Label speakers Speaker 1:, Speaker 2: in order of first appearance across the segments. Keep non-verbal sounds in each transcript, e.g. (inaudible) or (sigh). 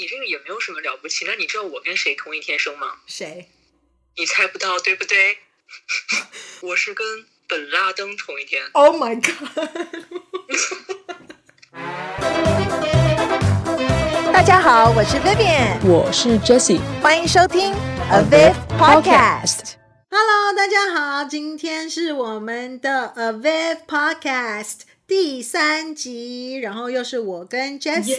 Speaker 1: 你这个也没有什么了不起。那你知道我跟谁同一天生吗？
Speaker 2: 谁？
Speaker 1: 你猜不到，对不对？(laughs) 我是跟本拉登同一天。
Speaker 2: Oh my god！(laughs) 大家好，我是 Vivian，
Speaker 3: 我是 Jessie，
Speaker 2: 欢迎收听 Aviv Podcast。Hello，大家好，今天是我们的 Aviv Podcast 第三集，然后又是我跟 Jessie，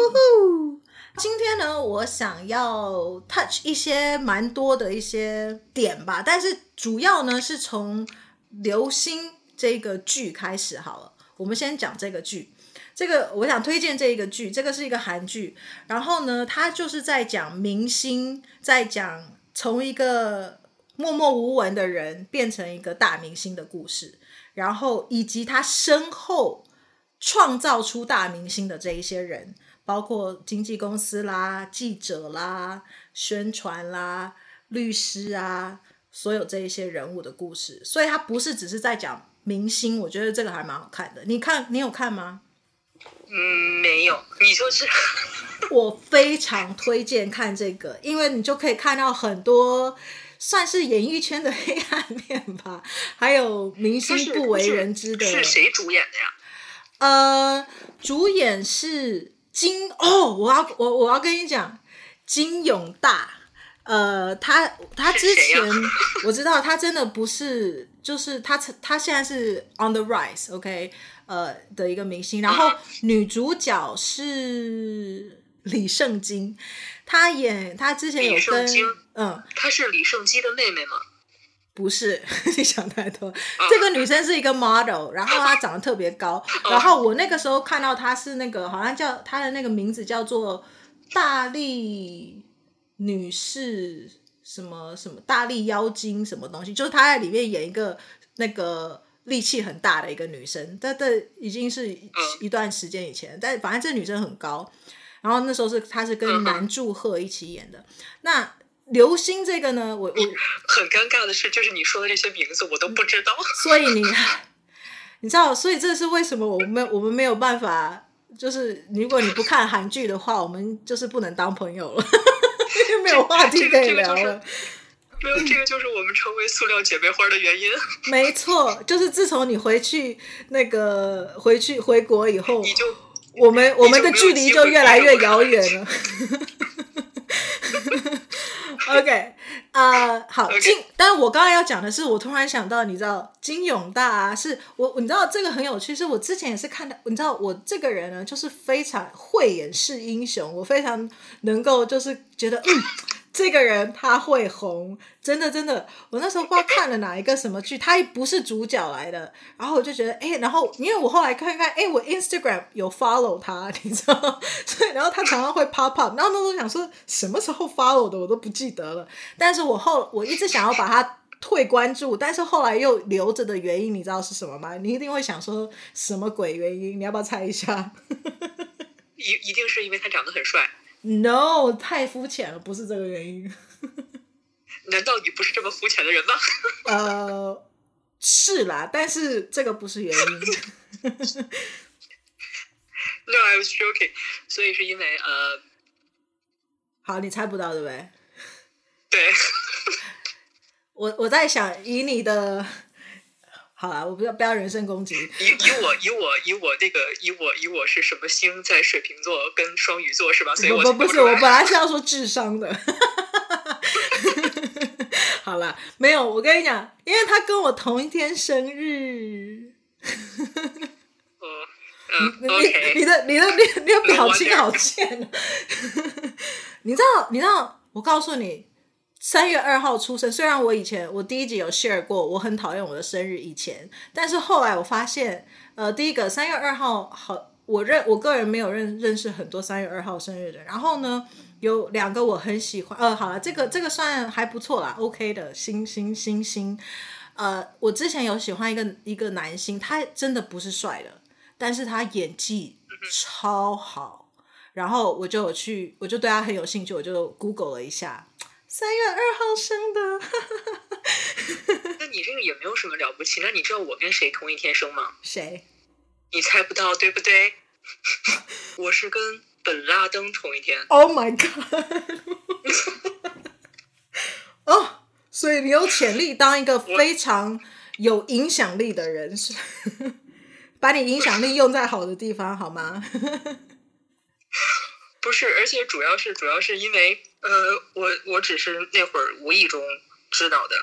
Speaker 2: 呼呼。今天呢，我想要 touch 一些蛮多的一些点吧，但是主要呢是从流星这个剧开始好了。我们先讲这个剧，这个我想推荐这一个剧，这个是一个韩剧，然后呢，它就是在讲明星，在讲从一个默默无闻的人变成一个大明星的故事，然后以及他身后创造出大明星的这一些人。包括经纪公司啦、记者啦、宣传啦、律师啊，所有这一些人物的故事，所以它不是只是在讲明星。我觉得这个还蛮好看的。你看，你有看吗？
Speaker 1: 嗯，没有。你说是？(laughs)
Speaker 2: 我非常推荐看这个，因为你就可以看到很多算是演艺圈的黑暗面吧，还有明星不为人知的。
Speaker 1: 是，是谁主演的呀？
Speaker 2: 呃，主演是。金哦，我要我我要跟你讲，金永大，呃，他他之前 (laughs) 我知道他真的不是，就是他他现在是 on the rise，OK，okay？呃的一个明星，然后女主角是李圣经，他演他之前有跟嗯，
Speaker 1: 她是李圣经的妹妹吗？
Speaker 2: 不是，(laughs) 你想太多。这个女生是一个 model，然后她长得特别高。然后我那个时候看到她是那个，好像叫她的那个名字叫做大力女士，什么什么大力妖精什么东西，就是她在里面演一个那个力气很大的一个女生。但这已经是一段时间以前，但反正这女生很高。然后那时候是她是跟南柱赫一起演的。那流星这个呢，我我 (laughs)
Speaker 1: 很尴尬的是，就是你说的这些名字我都不知道。
Speaker 2: 所以你，(laughs) 你知道，所以这是为什么我们我们没有办法，就是如果你不看韩剧的话，我们就是不能当朋友了，(laughs) 因为没有话题可以聊了。
Speaker 1: 没有，这个就是我们成为塑料姐妹花的原因。
Speaker 2: 没错，就是自从你回去那个回去回国以后，
Speaker 1: 你就
Speaker 2: 我们我们的距离就越来越遥远了。OK，啊、uh，好金.但是我刚刚要讲的是，我突然想到，你知道金永大啊，是我，你知道这个很有趣，是我之前也是看到，你知道我这个人呢，就是非常慧眼识英雄，我非常能够就是觉得嗯。这个人他会红，真的真的。我那时候不知道看了哪一个什么剧，他也不是主角来的，然后我就觉得，哎，然后因为我后来看看，哎，我 Instagram 有 follow 他，(laughs) 你知道，所以然后他常常会 pop up，然后那时候想说什么时候 follow 的我都不记得了，但是我后我一直想要把他退关注，但是后来又留着的原因，你知道是什么吗？你一定会想说什么鬼原因？你要不要猜一下？(laughs)
Speaker 1: 一一定是因为他长得很帅。
Speaker 2: No，太肤浅了，不是这个原因。(laughs)
Speaker 1: 难道你不是这么肤浅的人吗？(laughs)
Speaker 2: 呃，是啦，但是这个不是原因。(laughs)
Speaker 1: No, I was joking。所以是因为呃，
Speaker 2: 好，你猜不到对不对？
Speaker 1: 对。
Speaker 2: 我我在想，以你的。好了，我不要不要人身攻击。
Speaker 1: 以以我以我以我那个以我以我是什么星在水瓶座跟双鱼座是吧？所以我
Speaker 2: 不不，是，我本来是要说智商的。(laughs) 好了，没有，我跟你讲，因为他跟我同一天生日。
Speaker 1: 哦，(laughs) 嗯，
Speaker 2: 你你的你的你你的表情好贱。(laughs) 你知道你知道？我告诉你。三月二号出生，虽然我以前我第一集有 share 过，我很讨厌我的生日以前，但是后来我发现，呃，第一个三月二号好，我认我个人没有认认识很多三月二号生日的，然后呢，有两个我很喜欢，呃，好了，这个这个算还不错啦，OK 的，星星星星，呃，我之前有喜欢一个一个男星，他真的不是帅的，但是他演技超好，然后我就有去，我就对他很有兴趣，我就 Google 了一下。三月二号生的，
Speaker 1: 那你这个也没有什么了不起。那你知道我跟谁同一天生吗？
Speaker 2: 谁？
Speaker 1: 你猜不到，对不对？(laughs) 我是跟本拉登同一天。
Speaker 2: Oh my god！哦，oh, 所以你有潜力当一个非常有影响力的人，是把你影响力用在好的地方，好吗？
Speaker 1: 不是，而且主要是主要是因为，呃，我我只是那会儿无意中知道的，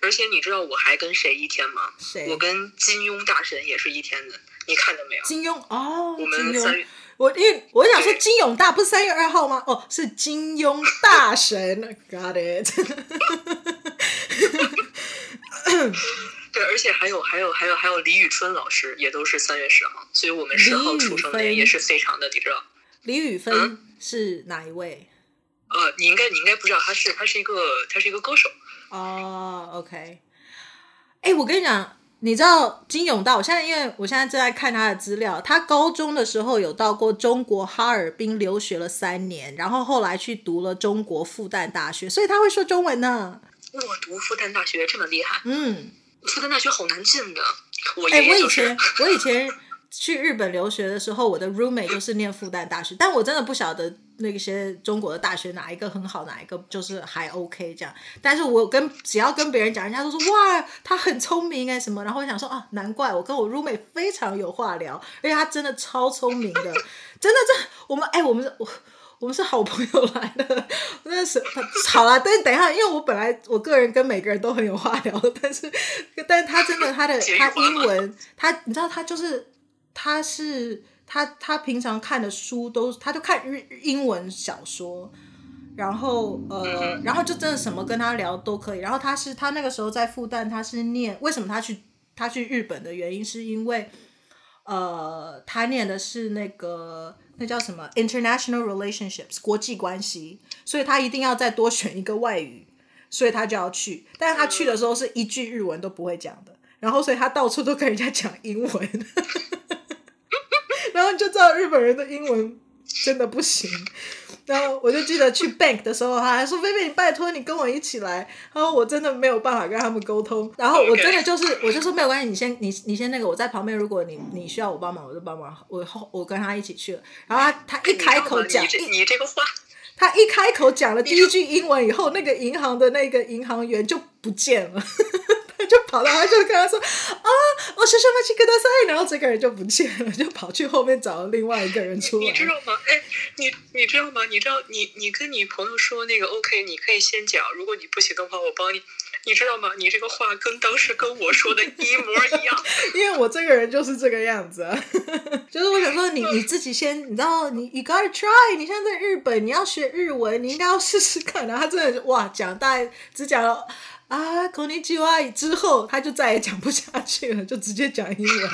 Speaker 1: 而且你知道我还跟谁一天吗？
Speaker 2: 谁？
Speaker 1: 我跟金庸大神也是一天的，你看到没有？
Speaker 2: 金庸哦，
Speaker 1: 我们三月，
Speaker 2: 我因为我想说金永大不是三月二号吗？哦，是金庸大神，Got it。(laughs)
Speaker 1: 对，而且还有还有还有还有李宇春老师也都是三月十号，所以我们十号出生的也是非常的，你知道。
Speaker 2: 李宇芬是哪一位？
Speaker 1: 呃，你应该你应该不知道，他是他是一个他是一个歌手。
Speaker 2: 哦，OK。哎，我跟你讲，你知道金永道？我现在因为我现在正在看他的资料，他高中的时候有到过中国哈尔滨留学了三年，然后后来去读了中国复旦大学，所以他会说中文呢。
Speaker 1: 我读复旦大学这么厉害？
Speaker 2: 嗯，
Speaker 1: 复旦大学好难进的。我
Speaker 2: 哎，我以前我以前。去日本留学的时候，我的 roommate 就是念复旦大学，但我真的不晓得那些中国的大学哪一个很好，哪一个就是还 OK 这样。但是我跟只要跟别人讲，人家都说哇，他很聪明哎什么，然后我想说啊，难怪我跟我 roommate 非常有话聊，而且他真的超聪明的，真的这我们哎我们我我们是好朋友来的，真的是好了。但是等一下，因为我本来我个人跟每个人都很有话聊，但是但是他真的他的 (laughs) 他英文他你知道他就是。他是他他平常看的书都，他就看日英文小说，然后呃，然后就真的什么跟他聊都可以。然后他是他那个时候在复旦，他是念为什么他去他去日本的原因，是因为呃，他念的是那个那叫什么 International Relationships 国际关系，所以他一定要再多选一个外语，所以他就要去。但是他去的时候是一句日文都不会讲的，然后所以他到处都跟人家讲英文。(laughs) 就知道日本人的英文真的不行。然后我就记得去 bank 的时候，他还说：“菲菲，你拜托你跟我一起来。”然后我真的没有办法跟他们沟通。然后我真的就是，我就说没有关系，你先你你先那个，我在旁边。如果你你需要我帮忙，我就帮忙。我后我跟他一起去了。然后他他一开口讲，
Speaker 1: 你这你这个话，
Speaker 2: 他一开口讲了第一句英文以后，那个银行的那个银行员就不见了。就跑到他就跟他说啊，我是什么去跟他说，然后这个人就不见了，就跑去后面找了另外一个人出来。
Speaker 1: 你知道吗？哎，你你知道吗？你知道你你跟你朋友说那个 OK，你可以先讲，如果你不行的话，我帮你。你知道吗？你这个话跟当时跟我说的一模一样。(laughs)
Speaker 2: 因为我这个人就是这个样子，啊 (laughs) 就是我想说你你自己先，你知道你 you gotta try，你现在在日本，你要学日文，你应该要试试看。然后他真的哇，讲大概只讲了。啊，こんにちは之后，他就再也讲不下去了，就直接讲英文。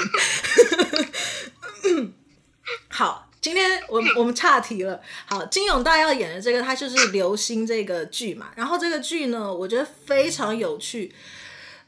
Speaker 2: 好，今天我们我们岔题了。好，金永大要演的这个，他就是《流星》这个剧嘛。然后这个剧呢，我觉得非常有趣。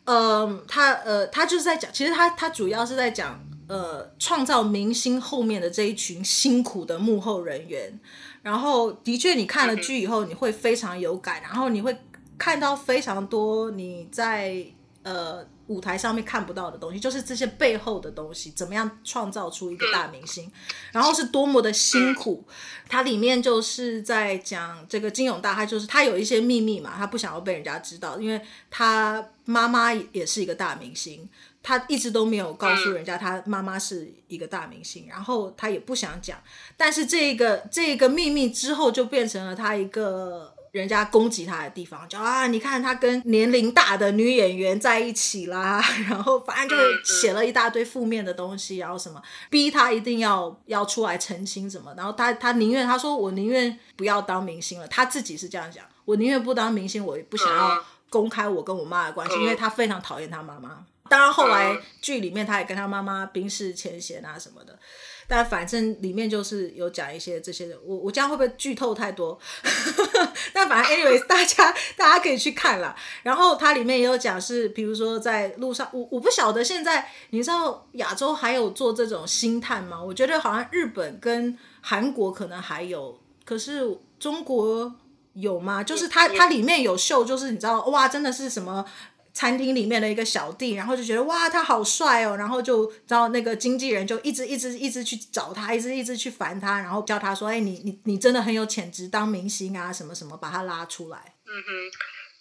Speaker 2: 嗯、呃，他呃，他就是在讲，其实他他主要是在讲呃，创造明星后面的这一群辛苦的幕后人员。然后，的确，你看了剧以后，你会非常有感，然后你会。 看到非常多你在呃舞台上面看不到的东西，就是这些背后的东西，怎么样创造出一个大明星，然后是多么的辛苦。它里面就是在讲这个金永大，他就是他有一些秘密嘛，他不想要被人家知道，因为他妈妈也是一个大明星，他一直都没有告诉人家他妈妈是一个大明星，然后他也不想讲，但是这个这个秘密之后就变成了他一个。人家攻击他的地方，就啊，你看他跟年龄大的女演员在一起啦，然后反正就是写了一大堆负面的东西，然后什么逼他一定要要出来澄清什么，然后他他宁愿他说我宁愿不要当明星了，他自己是这样讲，我宁愿不当明星，我也不想要公开我跟我妈的关系，因为他非常讨厌他妈妈。当然后来剧里面他也跟他妈妈冰释前嫌啊什么的。但反正里面就是有讲一些这些的，我我这样会不会剧透太多？(laughs) 但反正 anyways，大家大家可以去看啦。然后它里面也有讲是，比如说在路上，我我不晓得现在你知道亚洲还有做这种星探吗？我觉得好像日本跟韩国可能还有，可是中国有吗？就是它它里面有秀，就是你知道哇，真的是什么。餐厅里面的一个小弟，然后就觉得哇，他好帅哦，然后就然后那个经纪人就一直一直一直去找他，一直一直去烦他，然后叫他说，哎，你你你真的很有潜质当明星啊，什么什么，把他拉出来。
Speaker 1: 嗯哼，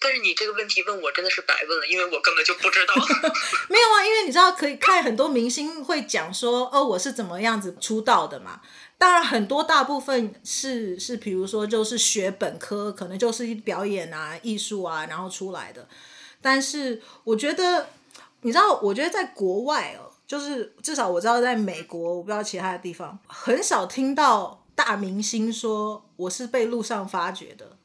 Speaker 1: 但是你这个问题问我真的是白问了，因为我根本就不知道。(laughs)
Speaker 2: 没有啊，因为你知道可以看很多明星会讲说，哦，我是怎么样子出道的嘛。当然，很多大部分是是，比如说就是学本科，可能就是表演啊、艺术啊，然后出来的。但是我觉得，你知道，我觉得在国外哦，就是至少我知道，在美国，我不知道其他的地方，很少听到大明星说我是被路上发掘的。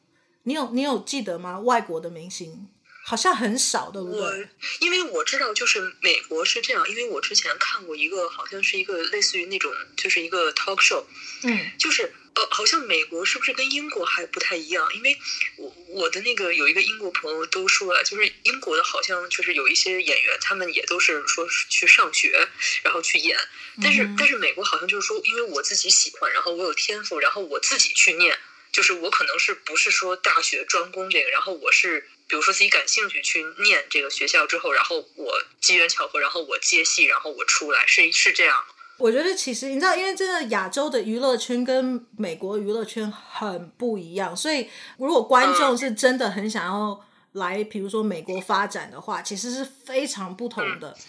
Speaker 2: 你有你有记得吗？外国的明星？好像很少，对不对？
Speaker 1: 我因为我知道，就是美国是这样，因为我之前看过一个，好像是一个类似于那种，就是一个 talk show，
Speaker 2: 嗯，
Speaker 1: 就是呃，好像美国是不是跟英国还不太一样？因为我我的那个有一个英国朋友都说了，就是英国的好像就是有一些演员，他们也都是说是去上学，然后去演，但是、嗯、但是美国好像就是说，因为我自己喜欢，然后我有天赋，然后我自己去念，就是我可能是不是说大学专攻这个，然后我是。比如说自己感兴趣去念这个学校之后，然后我机缘巧合，然后我接戏，然后我出来，是是这样。
Speaker 2: 我觉得其实你知道，因为真的亚洲的娱乐圈跟美国娱乐圈很不一样，所以如果观众是真的很想要来，比如说美国发展的话，其实是非常不同的。嗯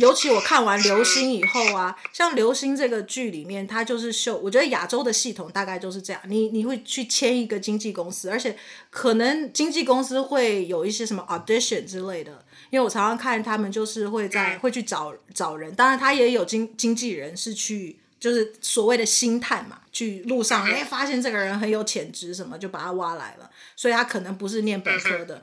Speaker 2: 尤其我看完《流星》以后啊，像《流星》这个剧里面，它就是秀。我觉得亚洲的系统大概就是这样，你你会去签一个经纪公司，而且可能经纪公司会有一些什么 audition 之类的。因为我常常看他们就是会在会去找找人，当然他也有经经纪人是去就是所谓的星探嘛，去路上哎发现这个人很有潜质什么，就把他挖来了，所以他可能不是念本科的。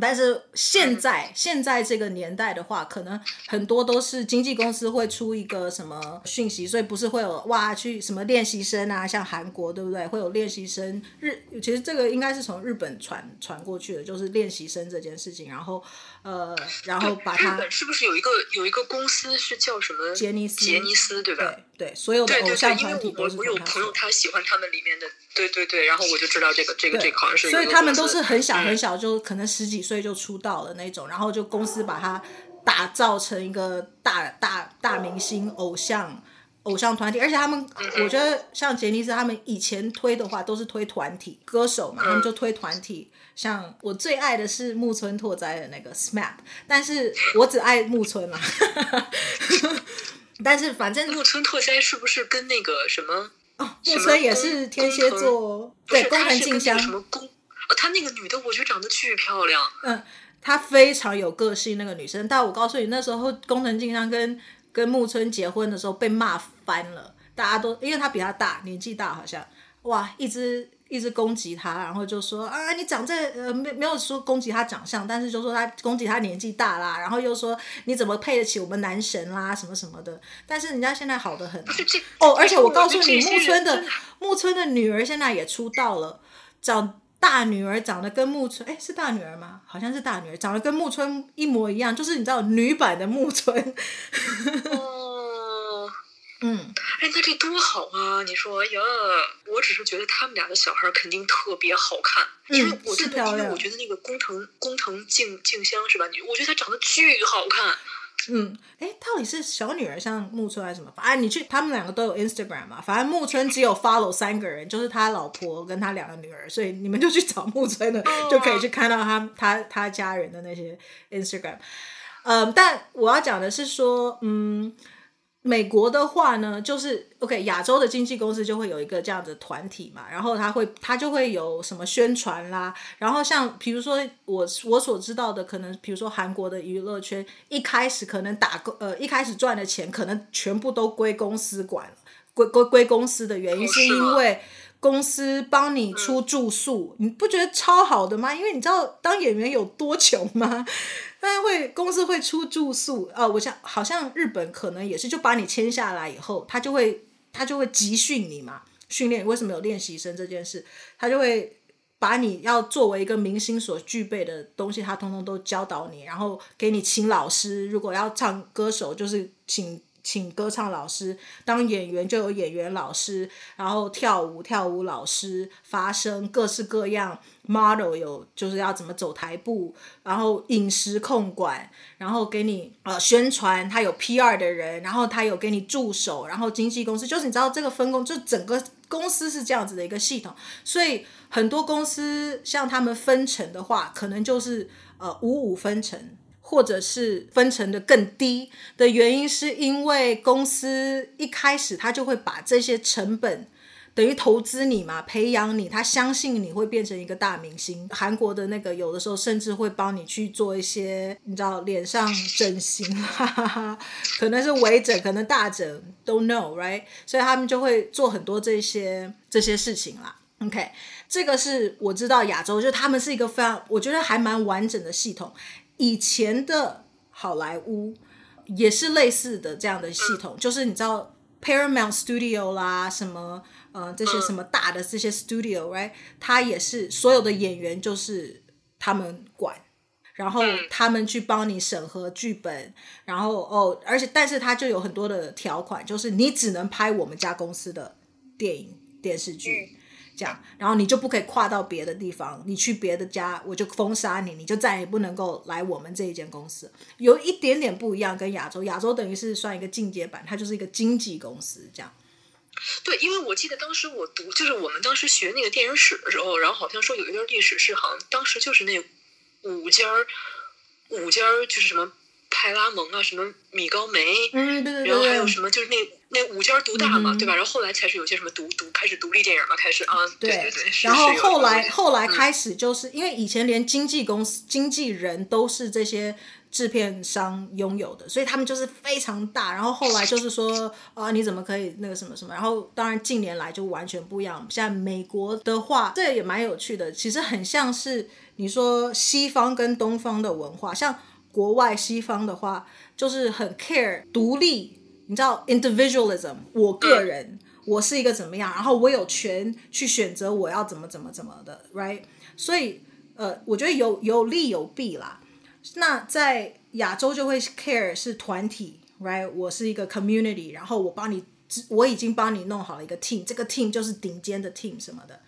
Speaker 2: 但是现在现在这个年代的话，可能很多都是经纪公司会出一个什么讯息，所以不是会有哇去什么练习生啊，像韩国对不对？会有练习生日，其实这个应该是从日本传传过去的，就是练习生这件事情。然后呃，然后把它
Speaker 1: 日本是不是有一个有一个公司是叫什么杰尼斯？杰尼斯对吧？
Speaker 2: 对对，所有的偶像团体
Speaker 1: 都是。我我有朋友他喜欢他们里面的，对对对，然后我就知道这个这个这个好像是。
Speaker 2: 所以他们都是很小很小，就可能十几岁就出道了那种，然后就公司把他打造成一个大大大明星偶像偶像团体，而且他们我觉得像杰尼斯他们以前推的话都是推团体歌手嘛，他们就推团体。像我最爱的是木村拓哉的那个 SMAP，但是我只爱木村嘛。(laughs) 但是反正
Speaker 1: 木村拓哉是不是跟那个什么？
Speaker 2: 哦，木村也是天蝎座，对，工藤静香。
Speaker 1: 什么宫？哦，她那个女的，我觉得长得巨漂亮。
Speaker 2: 嗯，她非常有个性，那个女生。但我告诉你，那时候工藤静香跟跟木村结婚的时候被骂翻了，大家都因为他比他大，年纪大，好像哇，一直。一直攻击他，然后就说啊，你长这呃没没有说攻击他长相，但是就说他攻击他年纪大啦，然后又说你怎么配得起我们男神啦什么什么的。但是人家现在好的很哦，而且我告诉你，木村的木村的女儿现在也出道了，长大女儿长得跟木村，哎，是大女儿吗？好像是大女儿，长得跟木村一模一样，就是你知道女版的木村。(laughs) 嗯，
Speaker 1: 哎，那这多好啊！你说呀，我只是觉得他们俩的小孩肯定特别好看，
Speaker 2: 嗯、
Speaker 1: 因为我真的，因为我觉得那个工藤工藤静静香是吧？你我觉得她长得巨好看。
Speaker 2: 嗯，哎，到底是小女儿像木村还是什么？反正你去，他们两个都有 Instagram 嘛。反正木村只有 follow 三个人，就是他老婆跟他两个女儿，所以你们就去找木村的，就可以去看到他他他家人的那些 Instagram。嗯，但我要讲的是说，嗯。美国的话呢，就是 OK，亚洲的经纪公司就会有一个这样的团体嘛，然后他会他就会有什么宣传啦，然后像比如说我我所知道的，可能比如说韩国的娱乐圈一开始可能打工呃一开始赚的钱可能全部都归公司管，归归归公司的原因是因为公司帮你出住宿，你不觉得超好的吗？因为你知道当演员有多穷吗？但会公司会出住宿，呃，我想好像日本可能也是，就把你签下来以后，他就会他就会集训你嘛，训练为什么有练习生这件事，他就会把你要作为一个明星所具备的东西，他通通都教导你，然后给你请老师，如果要唱歌手，就是请请歌唱老师，当演员就有演员老师，然后跳舞跳舞老师，发声各式各样 model 有就是要怎么走台步，然后饮食控管，然后给你呃宣传，他有 PR 的人，然后他有给你助手，然后经纪公司就是你知道这个分工，就整个公司是这样子的一个系统，所以很多公司像他们分成的话，可能就是呃五五分成。或者是分成的更低的原因，是因为公司一开始他就会把这些成本等于投资你嘛，培养你，他相信你会变成一个大明星。韩国的那个有的时候甚至会帮你去做一些，你知道脸上整形，哈哈哈，可能是微整，可能大整，don't know，right？所以他们就会做很多这些这些事情啦。OK，这个是我知道亚洲，就他们是一个非常，我觉得还蛮完整的系统。以前的好莱坞也是类似的这样的系统，就是你知道 Paramount Studio 啦，什么呃这些什么大的这些 Studio，right？他也是所有的演员就是他们管，然后他们去帮你审核剧本，然后哦，而且但是他就有很多的条款，就是你只能拍我们家公司的电影电视剧。这样，然后你就不可以跨到别的地方，你去别的家，我就封杀你，你就再也不能够来我们这一间公司。有一点点不一样，跟亚洲，亚洲等于是算一个进阶版，它就是一个经纪公司这样。
Speaker 1: 对，因为我记得当时我读，就是我们当时学那个电影史的时候，然后好像说有一段历史是，好像当时就是那五家，五家就是什么。派拉蒙啊，什么米高梅，
Speaker 2: 嗯，对对对，
Speaker 1: 然后还有什么，就是那那五家独大嘛，
Speaker 2: 嗯，
Speaker 1: 对吧？然后后来才是有些什么独独开始独立电影嘛，开始啊，对对对。
Speaker 2: 然后后来后来开始就是，嗯，因为以前连经纪公司、经纪人都是这些制片商拥有的，所以他们就是非常大。然后后来就是说啊，你怎么可以那个什么什么？然后当然近年来就完全不一样。像美国的话，这也蛮有趣的，其实很像是你说西方跟东方的文化，像。国外西方的话，就是很 care 独立，你知道 individualism，我个人，我是一个怎么样，然后我有权去选择我要怎么怎么怎么的，right？所以，呃，我觉得有有利有弊啦。那在亚洲就会 care 是团体，right？我是一个 community，然后我帮你，我已经帮你弄好了一个 team，这个 team 就是顶尖的 team 什么的。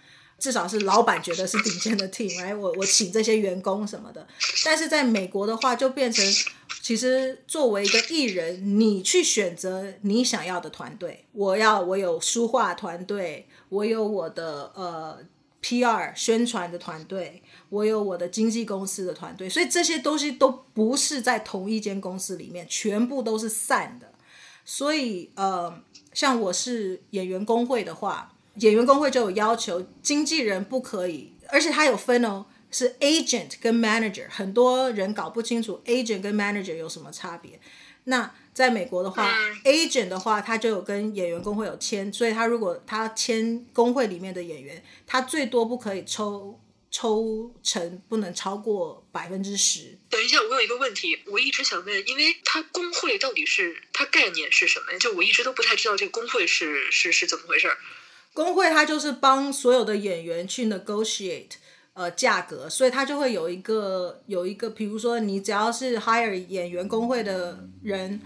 Speaker 2: 至少是老板觉得是顶尖的 team，来我我请这些员工什么的。但是在美国的话，就变成其实作为一个艺人，你去选择你想要的团队。我要我有书画团队，我有我的呃 PR 宣传的团队，我有我的经纪公司的团队。所以这些东西都不是在同一间公司里面，全部都是散的。所以呃，像我是演员工会的话。演员工会就有要求，经纪人不可以，而且他有分哦，是 agent 跟 manager，很多人搞不清楚 agent 跟 manager 有什么差别。那在美国的话，agent 的话，他就有跟演员工会有签，所以他如果他签工会里面的演员，他最多不可以抽抽成，不能超过百分之十。
Speaker 1: 等一下，我有一个问题，我一直想问，因为他工会到底是他概念是什么？就我一直都不太知道这个工会是是是怎么回事。
Speaker 2: 工会它就是帮所有的演员去 negotiate 呃价格，所以它就会有一个有一个，比如说你只要是 hire 演员工会的人，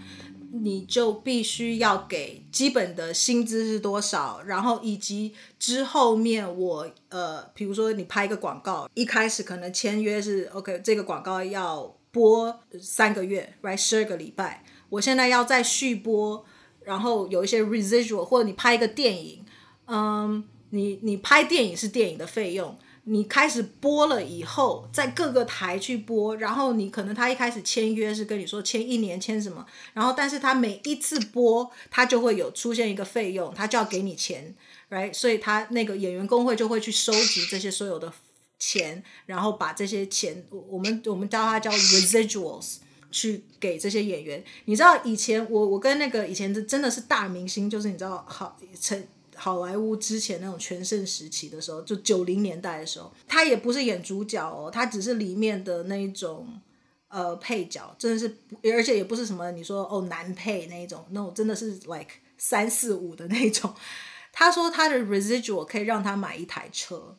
Speaker 2: 你就必须要给基本的薪资是多少，然后以及之后面我呃，比如说你拍一个广告，一开始可能签约是 OK，这个广告要播三个月，right 十二个礼拜，我现在要再续播，然后有一些 residual，或者你拍一个电影。嗯，你你拍电影是电影的费用，你开始播了以后，在各个台去播，然后你可能他一开始签约是跟你说签一年签什么，然后但是他每一次播，他就会有出现一个费用，他就要给你钱，right？所以他那个演员工会就会去收集这些所有的钱，然后把这些钱，我们我们叫它叫 residuals，去给这些演员。你知道以前我我跟那个以前的真的是大明星，就是你知道好陈。好莱坞之前那种全盛时期的时候，就九零年代的时候，他也不是演主角哦，他只是里面的那一种呃配角，真的是，而且也不是什么你说哦男配那一种，那种真的是 (laughs) like 三四五的那种。(laughs) 他说他的 residual 可以让他买一台车，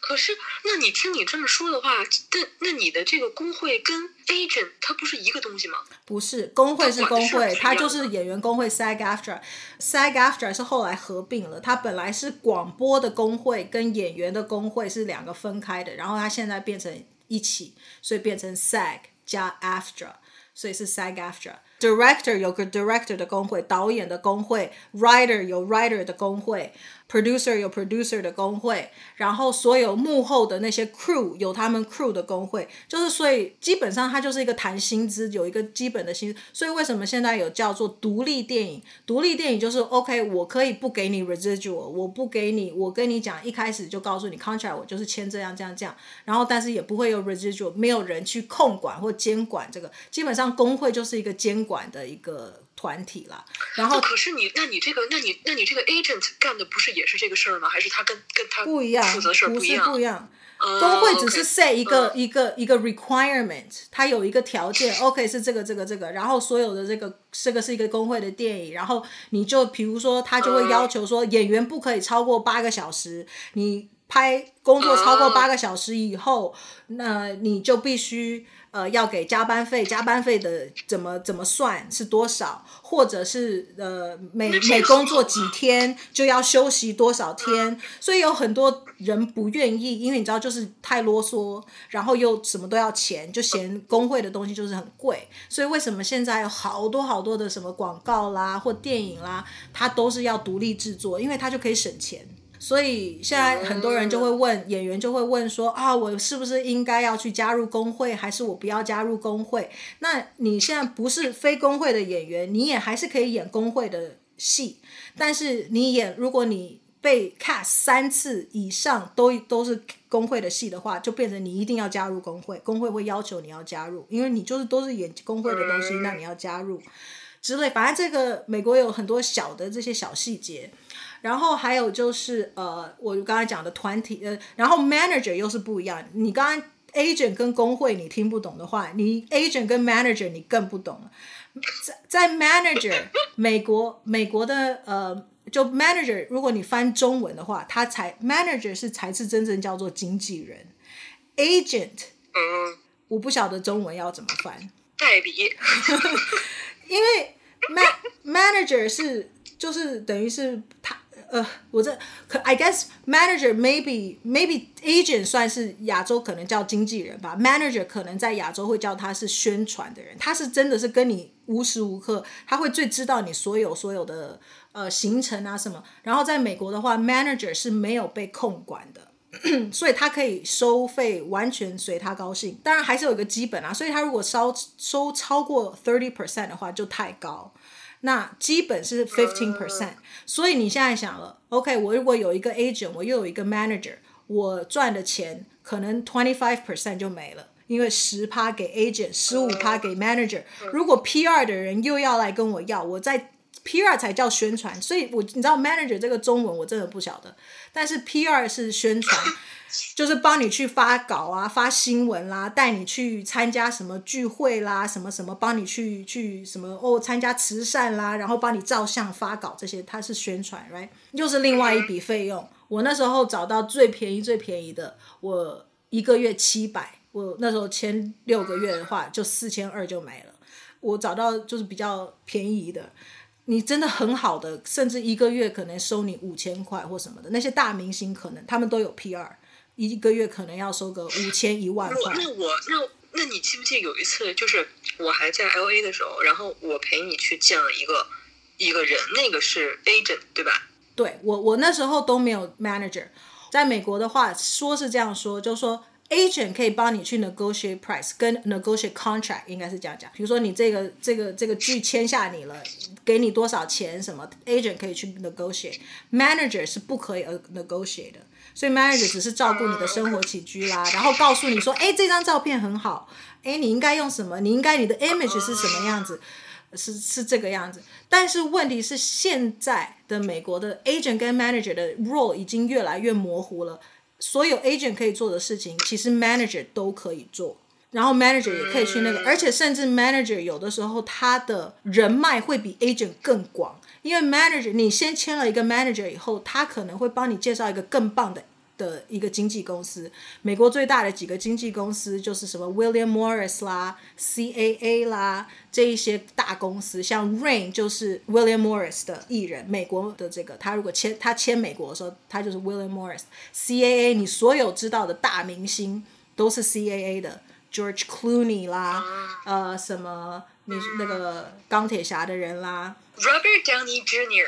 Speaker 1: 可是，那你听你这么说的话，那那你的这个工会跟 agent 它不是一个东西吗？
Speaker 2: 不是，工会是工会，它就是演员工会 SAG-AFTRA，SAG-AFTRA 是后来合并了，它本来是广播的工会跟演员的工会是两个分开的，然后它现在变成一起，所以变成 SAG 加 AFTRA，所以是 SAG-AFTRA。Director 有个 Director 的工会，导演的工会；Writer 有 Writer 的工会。Producer 有 producer 的工会，然后所有幕后的那些 crew 有他们 crew 的工会，就是所以基本上它就是一个谈薪资，有一个基本的薪资。所以为什么现在有叫做独立电影？独立电影就是 OK，我可以不给你 residual，我不给你，我跟你讲一开始就告诉你 contract，我就是签这样这样这样，然后但是也不会有 residual，没有人去控管或监管这个。基本上工会就是一个监管的一个。团体了，然后
Speaker 1: 可是你，那你这个，那你，那你这个 agent 干的不是也是这个事儿吗？还是他跟跟他
Speaker 2: 不一样，
Speaker 1: 负责事儿
Speaker 2: 不一样？不是不一样。工会只是 set 一个、uh, 一个一个 requirement，它有一个条件，(laughs) OK 是这个这个这个，然后所有的这个这个是一个工会的电影，然后你就比如说他就会要求说演员不可以超过八个小时，你拍工作超过八个小时以后，uh, 那你就必须。呃，要给加班费，加班费的怎么怎么算是多少？或者是呃，每每工作几天就要休息多少天？所以有很多人不愿意，因为你知道，就是太啰嗦，然后又什么都要钱，就嫌工会的东西就是很贵。所以为什么现在有好多好多的什么广告啦或电影啦，它都是要独立制作，因为它就可以省钱。所以现在很多人就会问演员，就会问说啊，我是不是应该要去加入工会，还是我不要加入工会？那你现在不是非工会的演员，你也还是可以演工会的戏，但是你演，如果你被 cast 三次以上都都是工会的戏的话，就变成你一定要加入工会，工会会要求你要加入，因为你就是都是演工会的东西，那你要加入之类。反正这个美国有很多小的这些小细节。然后还有就是，呃，我刚才讲的团体，呃，然后 manager 又是不一样。你刚刚 agent 跟工会你听不懂的话，你 agent 跟 manager 你更不懂了。在在 manager (laughs) 美国美国的呃，就 manager，如果你翻中文的话，他才 manager 是才是真正叫做经纪人，agent，嗯，我不晓得中文要怎么翻，
Speaker 1: 代理，(laughs)
Speaker 2: 因为 man manager 是就是等于是他。呃，我这可，I guess manager maybe maybe agent 算是亚洲可能叫经纪人吧，manager 可能在亚洲会叫他是宣传的人，他是真的是跟你无时无刻，他会最知道你所有所有的呃行程啊什么。然后在美国的话，manager 是没有被控管的，(clears throat) 所以他可以收费完全随他高兴，当然还是有一个基本啊，所以他如果收收超过 thirty percent 的话就太高。那基本是 fifteen percent，所以你现在想了，OK，我如果有一个 agent，我又有一个 manager，我赚的钱可能 twenty five percent 就没了，因为十趴给 agent，十五趴给 manager。如果 PR 的人又要来跟我要，我在 PR 才叫宣传，所以我你知道 manager 这个中文我真的不晓得，但是 PR 是宣传。(laughs) 就是帮你去发稿啊，发新闻啦，带你去参加什么聚会啦，什么什么，帮你去去什么哦，参加慈善啦，然后帮你照相发稿这些，它是宣传，right？又是另外一笔费用。我那时候找到最便宜最便宜的，我一个月七百，我那时候签六个月的话就四千二就没了。我找到就是比较便宜的，你真的很好的，甚至一个月可能收你五千块或什么的，那些大明星可能他们都有 PR。一个月可能要收个五千一万块。
Speaker 1: 那我那那你记不记得有一次，就是我还在 L A 的时候，然后我陪你去见了一个一个人，那个是 agent 对吧？
Speaker 2: 对，我我那时候都没有 manager。在美国的话，说是这样说，就是说 agent 可以帮你去 negotiate price，跟 negotiate contract 应该是这样讲。比如说你这个这个这个剧签下你了，给你多少钱什么，agent 可以去 negotiate，manager 是不可以 negotiate 的。所以 manager 只是照顾你的生活起居啦，然后告诉你说，哎，这张照片很好，哎，你应该用什么？你应该你的 image 是什么样子？是是这个样子。但是问题是，现在的美国的 agent 跟 manager 的 role 已经越来越模糊了。所有 agent 可以做的事情，其实 manager 都可以做，然后 manager 也可以去那个，而且甚至 manager 有的时候他的人脉会比 agent 更广。因为 manager，你先签了一个 manager 以后，他可能会帮你介绍一个更棒的的一个经纪公司。美国最大的几个经纪公司就是什么 William Morris 啦、CAA 啦这一些大公司，像 Rain 就是 William Morris 的艺人，美国的这个他如果签他签美国的时候，他就是 William Morris。CAA 你所有知道的大明星都是 CAA 的，George Clooney 啦，呃，什么你那个钢铁侠的人啦
Speaker 1: ，Robert Downey Jr.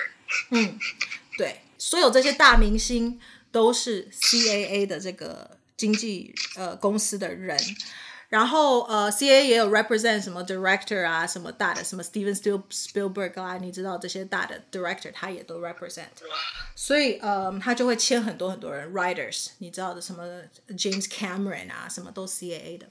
Speaker 2: 嗯，对，所有这些大明星都是 CAA 的这个经纪呃公司的人，然后呃 CAA 也有 represent 什么 director 啊，什么大的什么 Steven Spielberg 啊，你知道这些大的 director 他也都 represent，所以呃他就会签很多很多人 writers，你知道的什么 James Cameron 啊，什么都 CAA 的。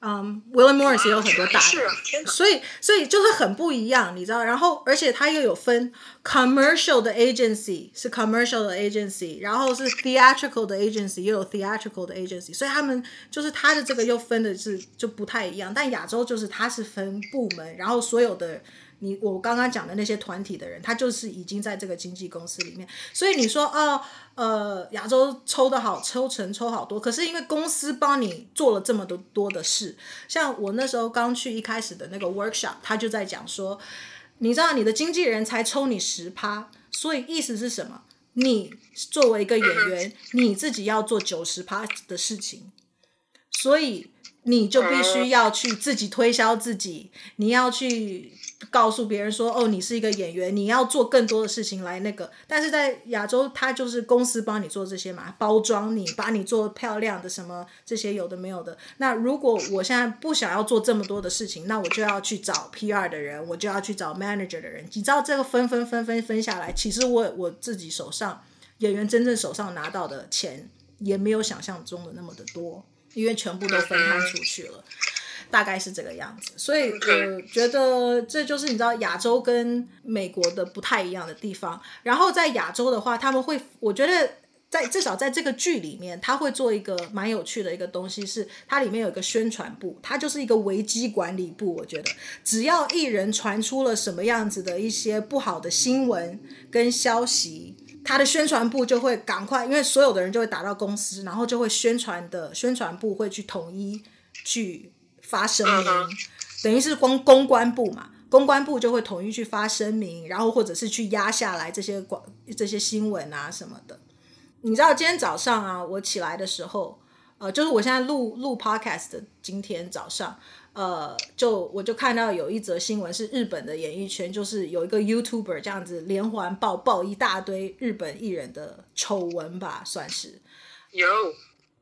Speaker 2: 嗯、um,，William Morris 也有很多大的，所以所以就是很不一样，你知道？然后而且它又有分 commercial 的 agency 是 commercial 的 agency，然后是 theatrical 的 agency 又有 theatrical 的 agency，所以他们就是他的这个又分的是就不太一样。但亚洲就是它是分部门，然后所有的。你我刚刚讲的那些团体的人，他就是已经在这个经纪公司里面，所以你说哦，呃，亚洲抽得好，抽成抽好多，可是因为公司帮你做了这么多多的事，像我那时候刚去一开始的那个 workshop，他就在讲说，你知道你的经纪人才抽你十趴，所以意思是什么？你作为一个演员，你自己要做九十趴的事情，所以你就必须要去自己推销自己，你要去。告诉别人说，哦，你是一个演员，你要做更多的事情来那个。但是在亚洲，他就是公司帮你做这些嘛，包装你，把你做漂亮的什么这些有的没有的。那如果我现在不想要做这么多的事情，那我就要去找 PR 的人，我就要去找 manager 的人。你知道这个分分分分分下来，其实我我自己手上演员真正手上拿到的钱也没有想象中的那么的多，因为全部都分摊出去了。大概是这个样子，所以我觉得这就是你知道亚洲跟美国的不太一样的地方。然后在亚洲的话，他们会，我觉得在至少在这个剧里面，他会做一个蛮有趣的一个东西，是它里面有一个宣传部，它就是一个危机管理部。我觉得只要艺人传出了什么样子的一些不好的新闻跟消息，他的宣传部就会赶快，因为所有的人就会打到公司，然后就会宣传的宣传部会去统一去。发声明，等于是公公关部嘛，公关部就会统一去发声明，然后或者是去压下来这些广这些新闻啊什么的。你知道今天早上啊，我起来的时候，呃，就是我现在录录 podcast 的今天早上，呃，就我就看到有一则新闻是日本的演艺圈，就是有一个 YouTuber 这样子连环爆爆一大堆日本艺人的丑闻吧，算是
Speaker 1: 有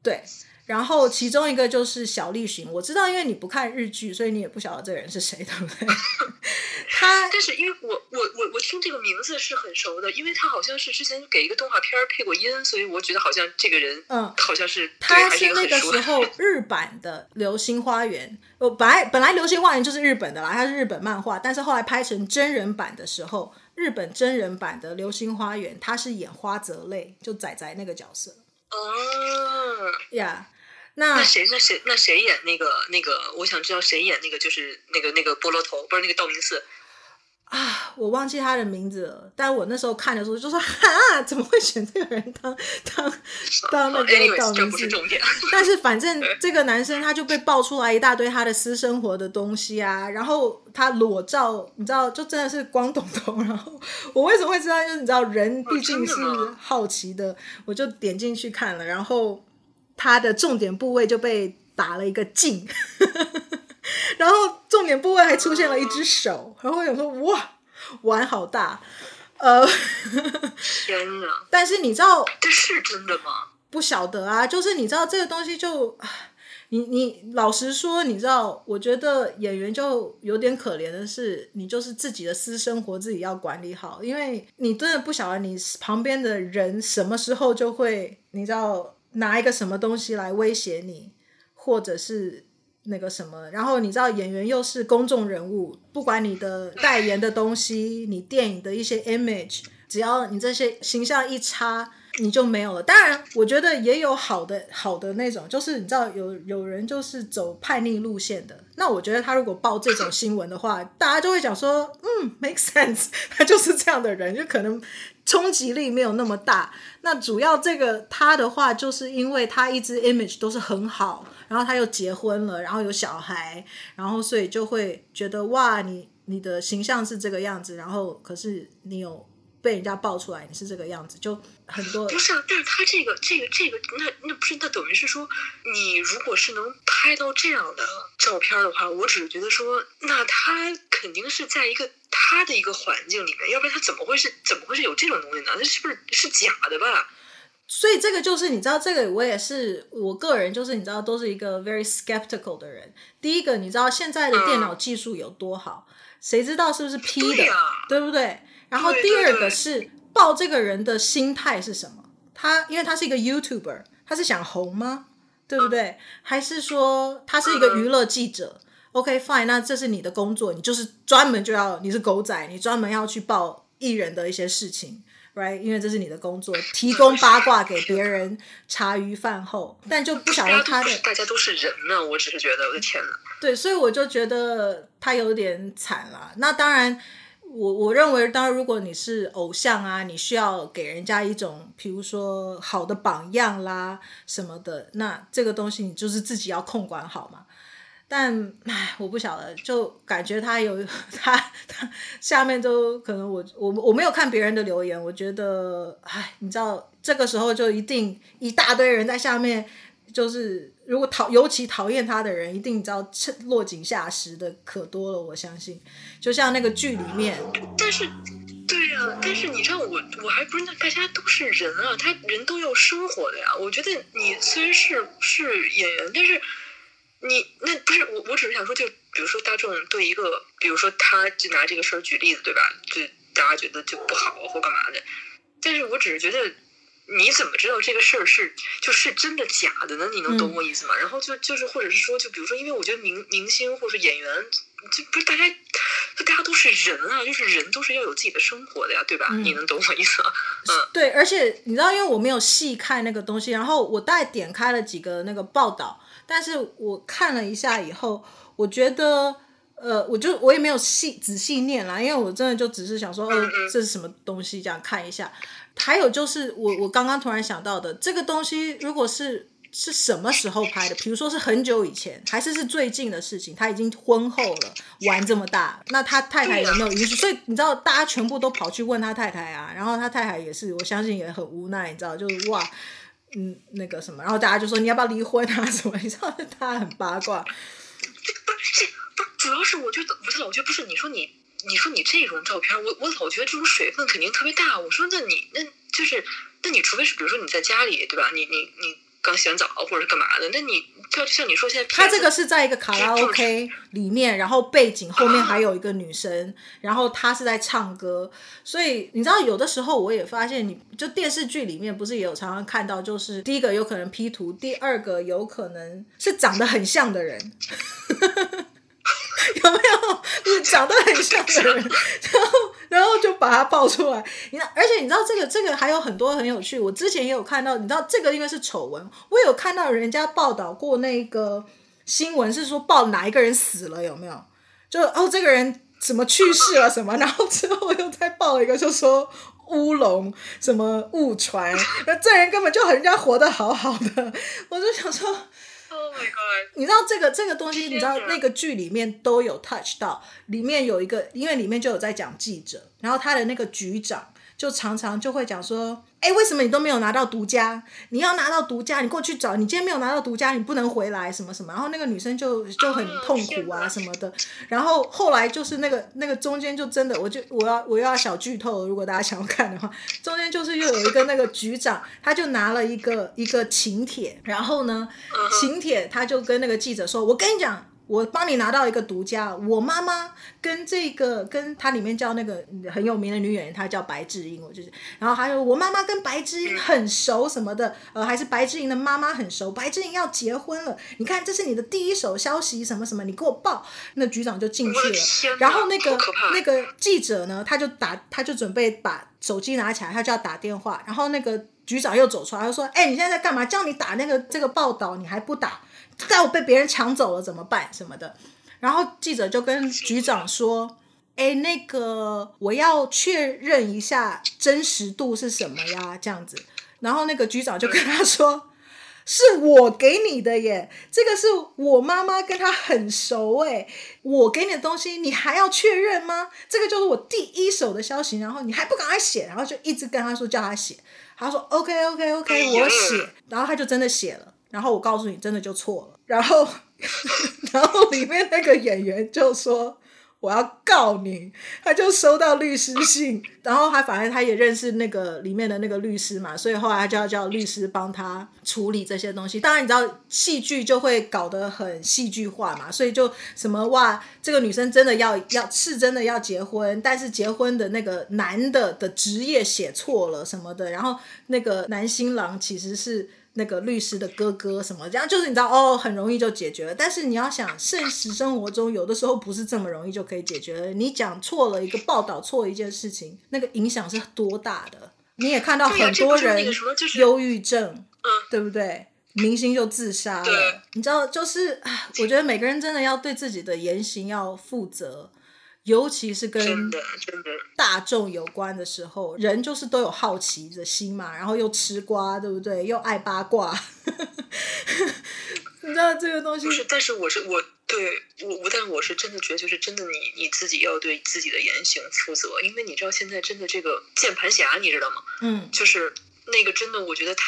Speaker 2: 对。然后其中一个就是小栗旬，我知道，因为你不看日剧，所以你也不晓得这个人是谁，对不对？(laughs) 他，(laughs)
Speaker 1: 但是因为我我我我听这个名字是很熟的，因为他好像是之前给一个动画片配过音，所以我觉得好像这个人，嗯，好像是
Speaker 2: 他是那个时候 (laughs) 日版的《流星花园》，我本来本来《流星花园》就是日本的啦，它是日本漫画，但是后来拍成真人版的时候，日本真人版的《流星花园》，他是演花泽类，就仔仔那个角色。
Speaker 1: 哦，
Speaker 2: 呀。
Speaker 1: 那谁？那谁？那谁演那个那个？我想知道谁演那个，就是那个那个菠萝头，不是那个道明寺
Speaker 2: 啊？我忘记他的名字了。但我那时候看的时候就说：“ (laughs) 哈，怎么会选这个人当当当那个道明寺？”但是反正这个男生他就被爆出来一大堆他的私生活的东西啊，然后他裸照，你知道，就真的是光头头。(laughs) 然后我为什么会知道？就是你知道，人毕竟是好奇的，哦、我就点进去看了，然后。他的重点部位就被打了一个镜，(laughs) 然后重点部位还出现了一只手，然后我想说哇，碗好大，呃，
Speaker 1: 天哪！
Speaker 2: 但是你知道
Speaker 1: 这是真的吗？
Speaker 2: 不晓得啊，就是你知道这个东西就，你你老实说，你知道，我觉得演员就有点可怜的是，你就是自己的私生活自己要管理好，因为你真的不晓得你旁边的人什么时候就会，你知道。拿一个什么东西来威胁你，或者是那个什么，然后你知道演员又是公众人物，不管你的代言的东西，你电影的一些 image，只要你这些形象一差，你就没有了。当然，我觉得也有好的好的那种，就是你知道有有人就是走叛逆路线的。那我觉得他如果报这种新闻的话，大家就会讲说，嗯，make sense，他就是这样的人，就可能冲击力没有那么大。那主要这个他的话，就是因为他一直 image 都是很好，然后他又结婚了，然后有小孩，然后所以就会觉得哇，你你的形象是这个样子，然后可是你有。被人家爆出来，你是这个样子，就很多。
Speaker 1: 不是啊，但是他这个、这个、这个，那那不是，那等于是说，你如果是能拍到这样的照片的话，我只是觉得说，那他肯定是在一个他的一个环境里面，要不然他怎么会是怎么会是有这种东西呢？那是不是是假的吧？
Speaker 2: 所以这个就是你知道，这个我也是我个人就是你知道，都是一个 very skeptical 的人。第一个，你知道现在的电脑技术有多好，谁知道是不是 P 的，对啊，对不对？然后第二个是报这个人的心态是什么？他因为他是一个 YouTuber，他是想红吗？对不对？还是说他是一个娱乐记者？OK fine，那这是你的工作，你就是专门就要你是狗仔，你专门要去报艺人的一些事情，right？因为这是你的工作，提供八卦给别人茶余饭后，但就不晓得他的
Speaker 1: 大家都是人呢，我只是觉得我的天哪，
Speaker 2: 对，所以我就觉得他有点惨了。那当然。我我认为，当然，如果你是偶像啊，你需要给人家一种，比如说好的榜样啦什么的，那这个东西你就是自己要控管好嘛。但唉，我不晓得，就感觉他有他他下面都可能我我我没有看别人的留言，我觉得唉，你知道这个时候就一定一大堆人在下面。就是如果讨尤其讨厌他的人，一定你知道落井下石的可多了。我相信，就像那个剧里面。
Speaker 1: 但是，对呀、啊，但是你知道我我还不是那大家都是人啊，他人都要生活的呀。我觉得你虽然是是演员，但是你那不是我，我只是想说，就比如说大众对一个，比如说他就拿这个事儿举例子，对吧？就大家觉得就不好或干嘛的，但是我只是觉得。你怎么知道这个事儿是就是真的假的呢？你能懂我意思吗？嗯、然后就就是或者是说，就比如说，因为我觉得明明星或者演员，就不是大家，就大家都是人啊，就是人都是要有自己的生活的呀，对吧？嗯、你能懂我意思吗？嗯，
Speaker 2: 对，而且你知道，因为我没有细看那个东西，然后我大概点开了几个那个报道，但是我看了一下以后，我觉得。呃，我就我也没有细仔细念啦，因为我真的就只是想说，呃，这是什么东西，这样看一下。还有就是我，我我刚刚突然想到的，这个东西如果是是什么时候拍的？比如说是很久以前，还是是最近的事情？他已经婚后了，玩这么大，那他太太有没有允许？所以你知道，大家全部都跑去问他太太啊，然后他太太也是，我相信也很无奈，你知道，就是哇，嗯，那个什么，然后大家就说你要不要离婚啊什么？你知道，他很八卦。
Speaker 1: 不是，不是主要是我觉得不是我觉得不是你说你你说你这种照片，我我老觉得这种水分肯定特别大。我说那你那就是那你除非是比如说你在家里对吧？你你你刚洗完澡或者是干嘛的？那你就像你说现在
Speaker 2: 他这个是在一个卡拉 OK 里面，然后背景后面还有一个女生，然后他是在唱歌。所以你知道有的时候我也发现，你就电视剧里面不是也有常常看到，就是第一个有可能 P 图，第二个有可能是长得很像的人。(laughs) (laughs) 有没有就是长得很像的人，(laughs) 然后然后就把他爆出来。你看，而且你知道这个这个还有很多很有趣。我之前也有看到，你知道这个因为是丑闻。我有看到人家报道过那个新闻，是说报哪一个人死了，有没有？就哦这个人什么去世了什么？(laughs) 然后之后又再报了一个，就说乌龙什么误传，那这人根本就人家活得好好的。我就想说。
Speaker 1: Oh my God！
Speaker 2: 你知道这个这个东西，你知道那个剧里面都有 touch 到，里面有一个，因为里面就有在讲记者，然后他的那个局长。就常常就会讲说，哎，为什么你都没有拿到独家？你要拿到独家，你过去找。你今天没有拿到独家，你不能回来，什么什么。然后那个女生就就很痛苦啊什么的。然后后来就是那个那个中间就真的，我就我要我又要小剧透，如果大家想要看的话，中间就是又有一个那个局长，他就拿了一个一个请帖，然后呢，请帖他就跟那个记者说，我跟你讲。我帮你拿到一个独家，我妈妈跟这个跟她里面叫那个很有名的女演员，她叫白智英，我就是，然后还有我妈妈跟白智英很熟什么的，呃，还是白智英的妈妈很熟，白智英要结婚了，你看这是你的第一手消息，什么什么，你给我报，那局长就进去了，然后那个那个记者呢，他就打，他就准备把手机拿起来，他就要打电话，然后那个。局长又走出来，他说：“哎、欸，你现在在干嘛？叫你打那个这个报道，你还不打？待会被别人抢走了怎么办？什么的。”然后记者就跟局长说：“哎、欸，那个我要确认一下真实度是什么呀？这样子。”然后那个局长就跟他说。是我给你的耶，这个是我妈妈跟他很熟哎，我给你的东西你还要确认吗？这个就是我第一手的消息，然后你还不赶快写，然后就一直跟他说叫他写，他说 OK OK OK 我写，然后他就真的写了，然后我告诉你真的就错了，然后 (laughs) 然后里面那个演员就说。我要告你，他就收到律师信，然后他反正他也认识那个里面的那个律师嘛，所以后来他就要叫律师帮他处理这些东西。当然你知道戏剧就会搞得很戏剧化嘛，所以就什么哇，这个女生真的要要是真的要结婚，但是结婚的那个男的的职业写错了什么的，然后那个男新郎其实是。那个律师的哥哥什么这样，就是你知道哦，很容易就解决了。但是你要想，现实生活中有的时候不是这么容易就可以解决了。你讲错了一个报道，错一件事情，那个影响是多大的？你也看到很多人忧郁症，对不对？明星就自杀了。你知道，就是我觉得每个人真的要对自己的言行要负责。尤其是跟大众有关的时候，人就是都有好奇的心嘛，然后又吃瓜，对不对？又爱八卦，(laughs) 你知道这个东西？
Speaker 1: 不是，但是我是我对我我，但我是真的觉得，就是真的你，你你自己要对自己的言行负责，因为你知道现在真的这个键盘侠，你知道吗？
Speaker 2: 嗯，
Speaker 1: 就是。那个真的，我觉得太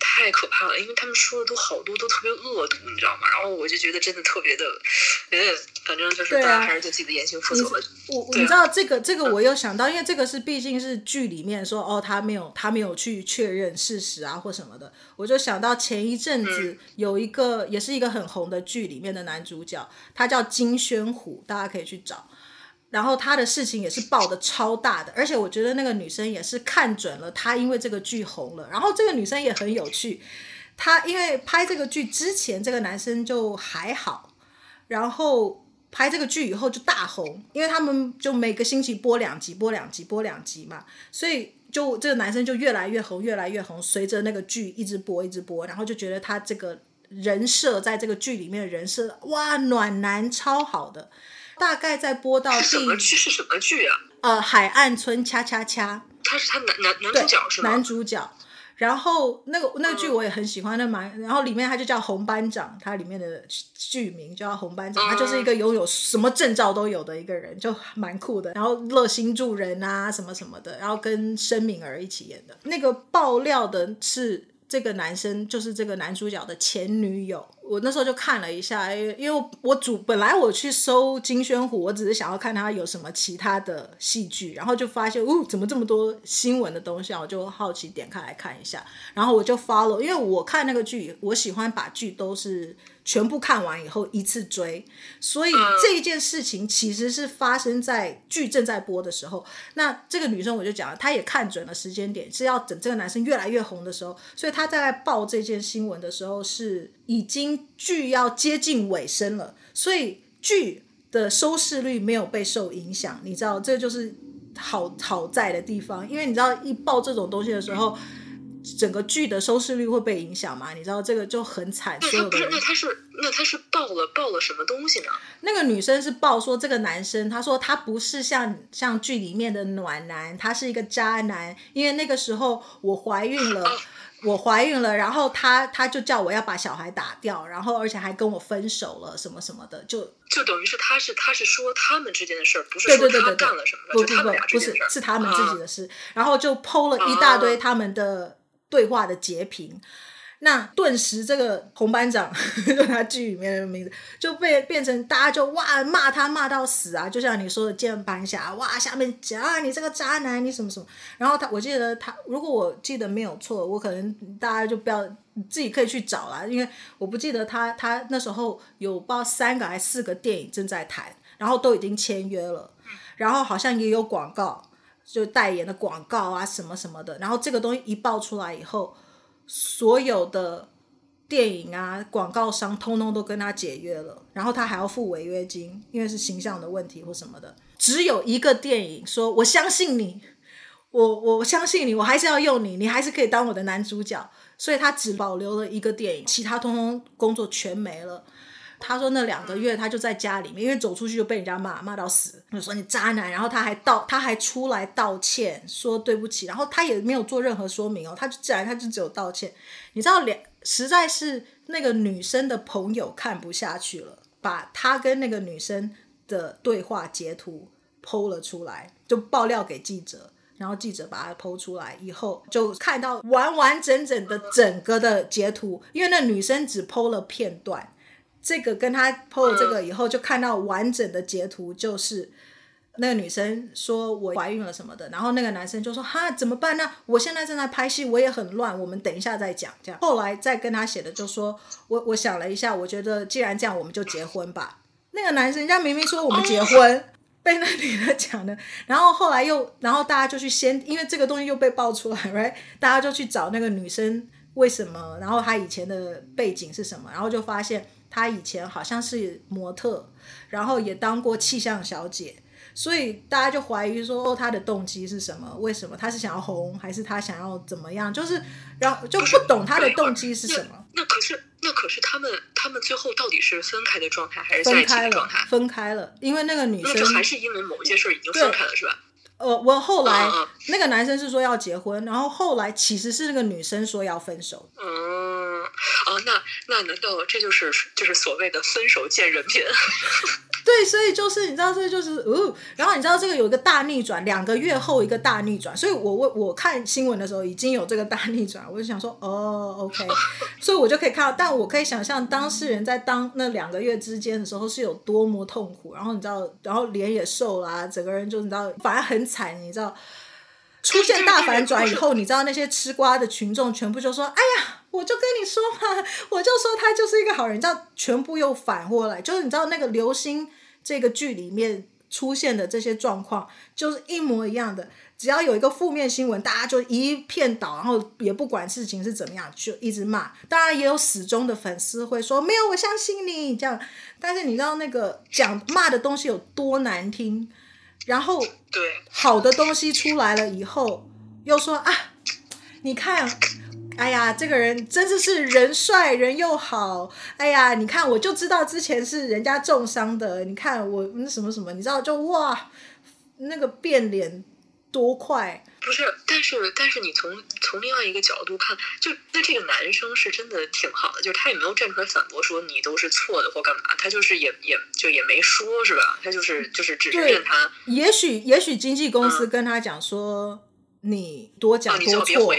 Speaker 1: 太可怕了，因为他们说的都好多都特别恶毒，你知道吗？然后我就觉得真的特别的，嗯，反正就是大家还是对自己的言行负责。
Speaker 2: 我你知道这个这个，我又想到，因为这个是毕竟是剧里面说哦，他没有他没有去确认事实啊或什么的，我就想到前一阵子有一个也是一个很红的剧里面的男主角，他叫金宣虎，大家可以去找。然后他的事情也是爆的超大的，而且我觉得那个女生也是看准了他，因为这个剧红了。然后这个女生也很有趣，她因为拍这个剧之前，这个男生就还好，然后拍这个剧以后就大红，因为他们就每个星期播两集，播两集，播两集嘛，所以就这个男生就越来越红，越来越红，随着那个剧一直播，一直播，然后就觉得他这个人设在这个剧里面的人设，哇，暖男超好的。大概在播到第
Speaker 1: 什么剧是什么剧啊？
Speaker 2: 呃，海岸村恰恰恰，
Speaker 1: 他是他男男男主角是吗？
Speaker 2: 男主角。然后那个那个剧我也很喜欢，那蛮、嗯。然后里面他就叫红班长，他里面的剧名叫红班长，他就是一个拥有什么证照都有的一个人，就蛮酷的。然后热心助人啊，什么什么的。然后跟申敏儿一起演的。那个爆料的是。这个男生就是这个男主角的前女友。我那时候就看了一下，因为我主本来我去搜金宣虎，我只是想要看他有什么其他的戏剧，然后就发现，哦，怎么这么多新闻的东西啊？我就好奇点开来看一下，然后我就 follow，因为我看那个剧，我喜欢把剧都是。全部看完以后一次追，所以这一件事情其实是发生在剧正在播的时候。那这个女生我就讲了，她也看准了时间点，是要等这个男生越来越红的时候，所以她在报这件新闻的时候是已经剧要接近尾声了，所以剧的收视率没有被受影响。你知道，这就是好好在的地方，因为你知道一报这种东西的时候。整个剧的收视率会被影响吗？你知道这个就很惨。所有的人。
Speaker 1: 那他是那他是爆了爆了什么东西呢？
Speaker 2: 那个女生是爆说这个男生，他说他不是像像剧里面的暖男，他是一个渣男。因为那个时候我怀孕了，啊、我怀孕了，然后他他就叫我要把小孩打掉，然后而且还跟我分手了，什么什么的，就
Speaker 1: 就等于是他是他是说他们之间的事儿，不是说他干了什么，
Speaker 2: 对对对对对，不不不，不是是他们自己的事，啊、然后就 PO 了一大堆他们的。对话的截屏，那顿时这个红班长，(laughs) 就他剧里面的名字，就被变成大家就哇骂他骂到死啊！就像你说的键盘侠，哇下面讲啊你这个渣男，你什么什么。然后他，我记得他，如果我记得没有错，我可能大家就不要自己可以去找啦，因为我不记得他他那时候有报三个还是四个电影正在谈，然后都已经签约了，然后好像也有广告。就代言的广告啊，什么什么的，然后这个东西一爆出来以后，所有的电影啊、广告商通通都跟他解约了，然后他还要付违约金，因为是形象的问题或什么的。只有一个电影说：“我相信你，我我相信你，我还是要用你，你还是可以当我的男主角。所以他只保留了一个电影，其他通通工作全没了。他说那两个月他就在家里面，因为走出去就被人家骂骂到死，就说你渣男。然后他还道，他还出来道歉，说对不起。然后他也没有做任何说明哦，他就自然他就只有道歉。你知道，两实在是那个女生的朋友看不下去了，把他跟那个女生的对话截图 PO 了出来，就爆料给记者。然后记者把它 PO 出来以后，就看到完完整整的整个的截图，因为那女生只 PO 了片段。这个跟他 PO 了这个以后，就看到完整的截图，就是那个女生说我怀孕了什么的，然后那个男生就说哈怎么办呢？我现在正在拍戏，我也很乱，我们等一下再讲。这样后来再跟他写的就说，我我想了一下，我觉得既然这样，我们就结婚吧。那个男生人家明明说我们结婚，被那女的讲的，然后后来又然后大家就去先，因为这个东西又被爆出来，(laughs) right？大家就去找那个女生为什么，然后她以前的背景是什么，然后就发现。她以前好像是模特，然后也当过气象小姐，所以大家就怀疑说，哦，她的动机是什么？为什么她是想要红，还是她想要怎么样？就是，然后就不懂她的动机是什么。
Speaker 1: 那，那可是，那可是他们，他们最后到底是分开的状态，还是在一起的状态？
Speaker 2: 分开了，分开了，因为那个女生，那
Speaker 1: 就还是因为某一些事儿已经分开了，是吧？
Speaker 2: 呃，我后来、嗯、那个男生是说要结婚，然后后来其实是那个女生说要分手。
Speaker 1: 嗯，啊，那那难道这就是就是所谓的分手见人品？(laughs)
Speaker 2: 对，所以就是你知道，这就是哦，然后你知道这个有一个大逆转，两个月后一个大逆转，所以我我我看新闻的时候已经有这个大逆转，我就想说哦，OK，(laughs) 所以我就可以看到，但我可以想象当事人在当那两个月之间的时候是有多么痛苦，然后你知道，然后脸也瘦啦、啊，整个人就你知道，反而很惨，你知道。出现大反转以后，你知道那些吃瓜的群众全部就说：“哎呀，我就跟你说嘛，我就说他就是一个好人。”你知道，全部又反过来，就是你知道那个流星这个剧里面出现的这些状况，就是一模一样的。只要有一个负面新闻，大家就一片倒，然后也不管事情是怎么样，就一直骂。当然也有死忠的粉丝会说：“没有，我相信你。”这样，但是你知道那个讲骂的东西有多难听？然后对，好的东西出来了以后，又说啊，你看，哎呀，这个人真的是人帅人又好，哎呀，你看我就知道之前是人家重伤的，你看我那什么什么，你知道就哇，那个变脸多快。
Speaker 1: 不是，但是但是你从从另外一个角度看，就那这个男生是真的挺好的，就是他也没有站出来反驳说你都是错的或干嘛，他就是也也就也没说是吧？他就是就是只是认他。(laughs)
Speaker 2: 也许也许经纪公司跟他讲说、嗯、你多讲多错，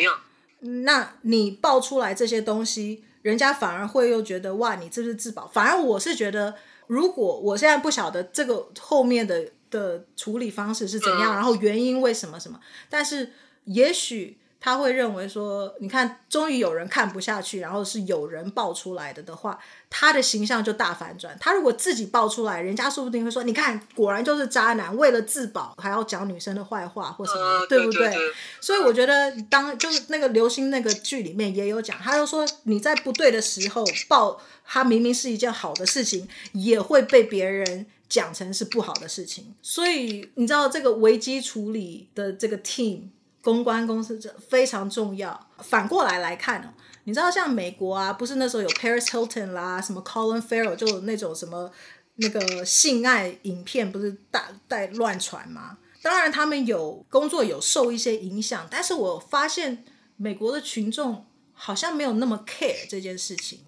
Speaker 2: 那你爆出来这些东西，人家反而会又觉得哇，你这是自保。反而我是觉得，如果我现在不晓得这个后面的。的处理方式是怎样？然后原因为什么什么？但是也许他会认为说，你看，终于有人看不下去，然后是有人爆出来的的话，他的形象就大反转。他如果自己爆出来，人家说不定会说，你看，果然就是渣男，为了自保还要讲女生的坏话或什么，呃、对不对，所以我觉得，当就是那个流星那个剧里面也有讲，他就说你在不对的时候爆，他明明是一件好的事情，也会被别人。讲成是不好的事情，所以你知道这个危机处理的这个 team 公关公司这非常重要。反过来来看哦，你知道像美国啊，不是那时候有 Paris Hilton 啦，什么 Colin Farrell 就那种什么那个性爱影片不是大带乱传吗？当然他们有工作有受一些影响，但是我发现美国的群众好像没有那么 care 这件事情。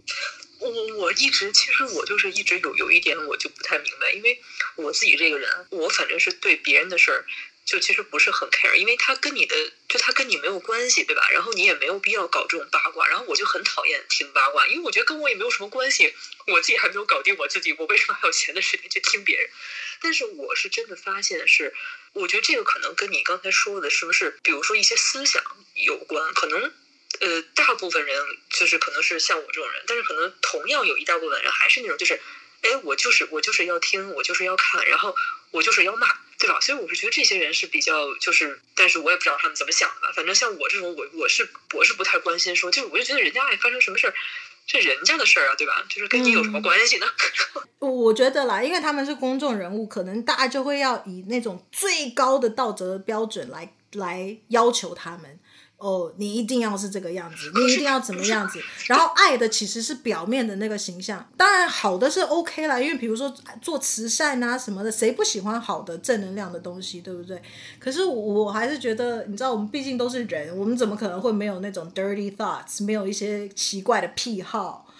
Speaker 1: 我我一直其实我就是一直有有一点我就不太明白，因为我自己这个人，我反正是对别人的事儿就其实不是很 care，因为他跟你的就他跟你没有关系，对吧？然后你也没有必要搞这种八卦，然后我就很讨厌听八卦，因为我觉得跟我也没有什么关系，我自己还没有搞定我自己，我为什么还有闲的时间去听别人？但是我是真的发现是，我觉得这个可能跟你刚才说的是不是，比如说一些思想有关，可能。呃，大部分人就是可能是像我这种人，但是可能同样有一大部分人还是那种，就是，哎，我就是我就是要听，我就是要看，然后我就是要骂，对吧？所以我是觉得这些人是比较就是，但是我也不知道他们怎么想的。反正像我这种，我我是我是不太关心说，就是我就觉得人家爱发生什么事儿，这人家的事儿啊，对吧？就是跟你有什么关系呢？(laughs)
Speaker 2: 嗯、我觉得啦，因为他们是公众人物，可能大家就会要以那种最高的道德标准来。来要求他们。哦，你一定要是这个样子，你一定要怎么样子？然后爱的其实是表面的那个形象，当然好的是 OK 啦，因为比如说做慈善啊什么的，谁不喜欢好的正能量的东西，对不对？可是我还是觉得，你知道，我们毕竟都是人，我们怎么可能会没有那种 dirty thoughts，没有一些奇怪的癖好？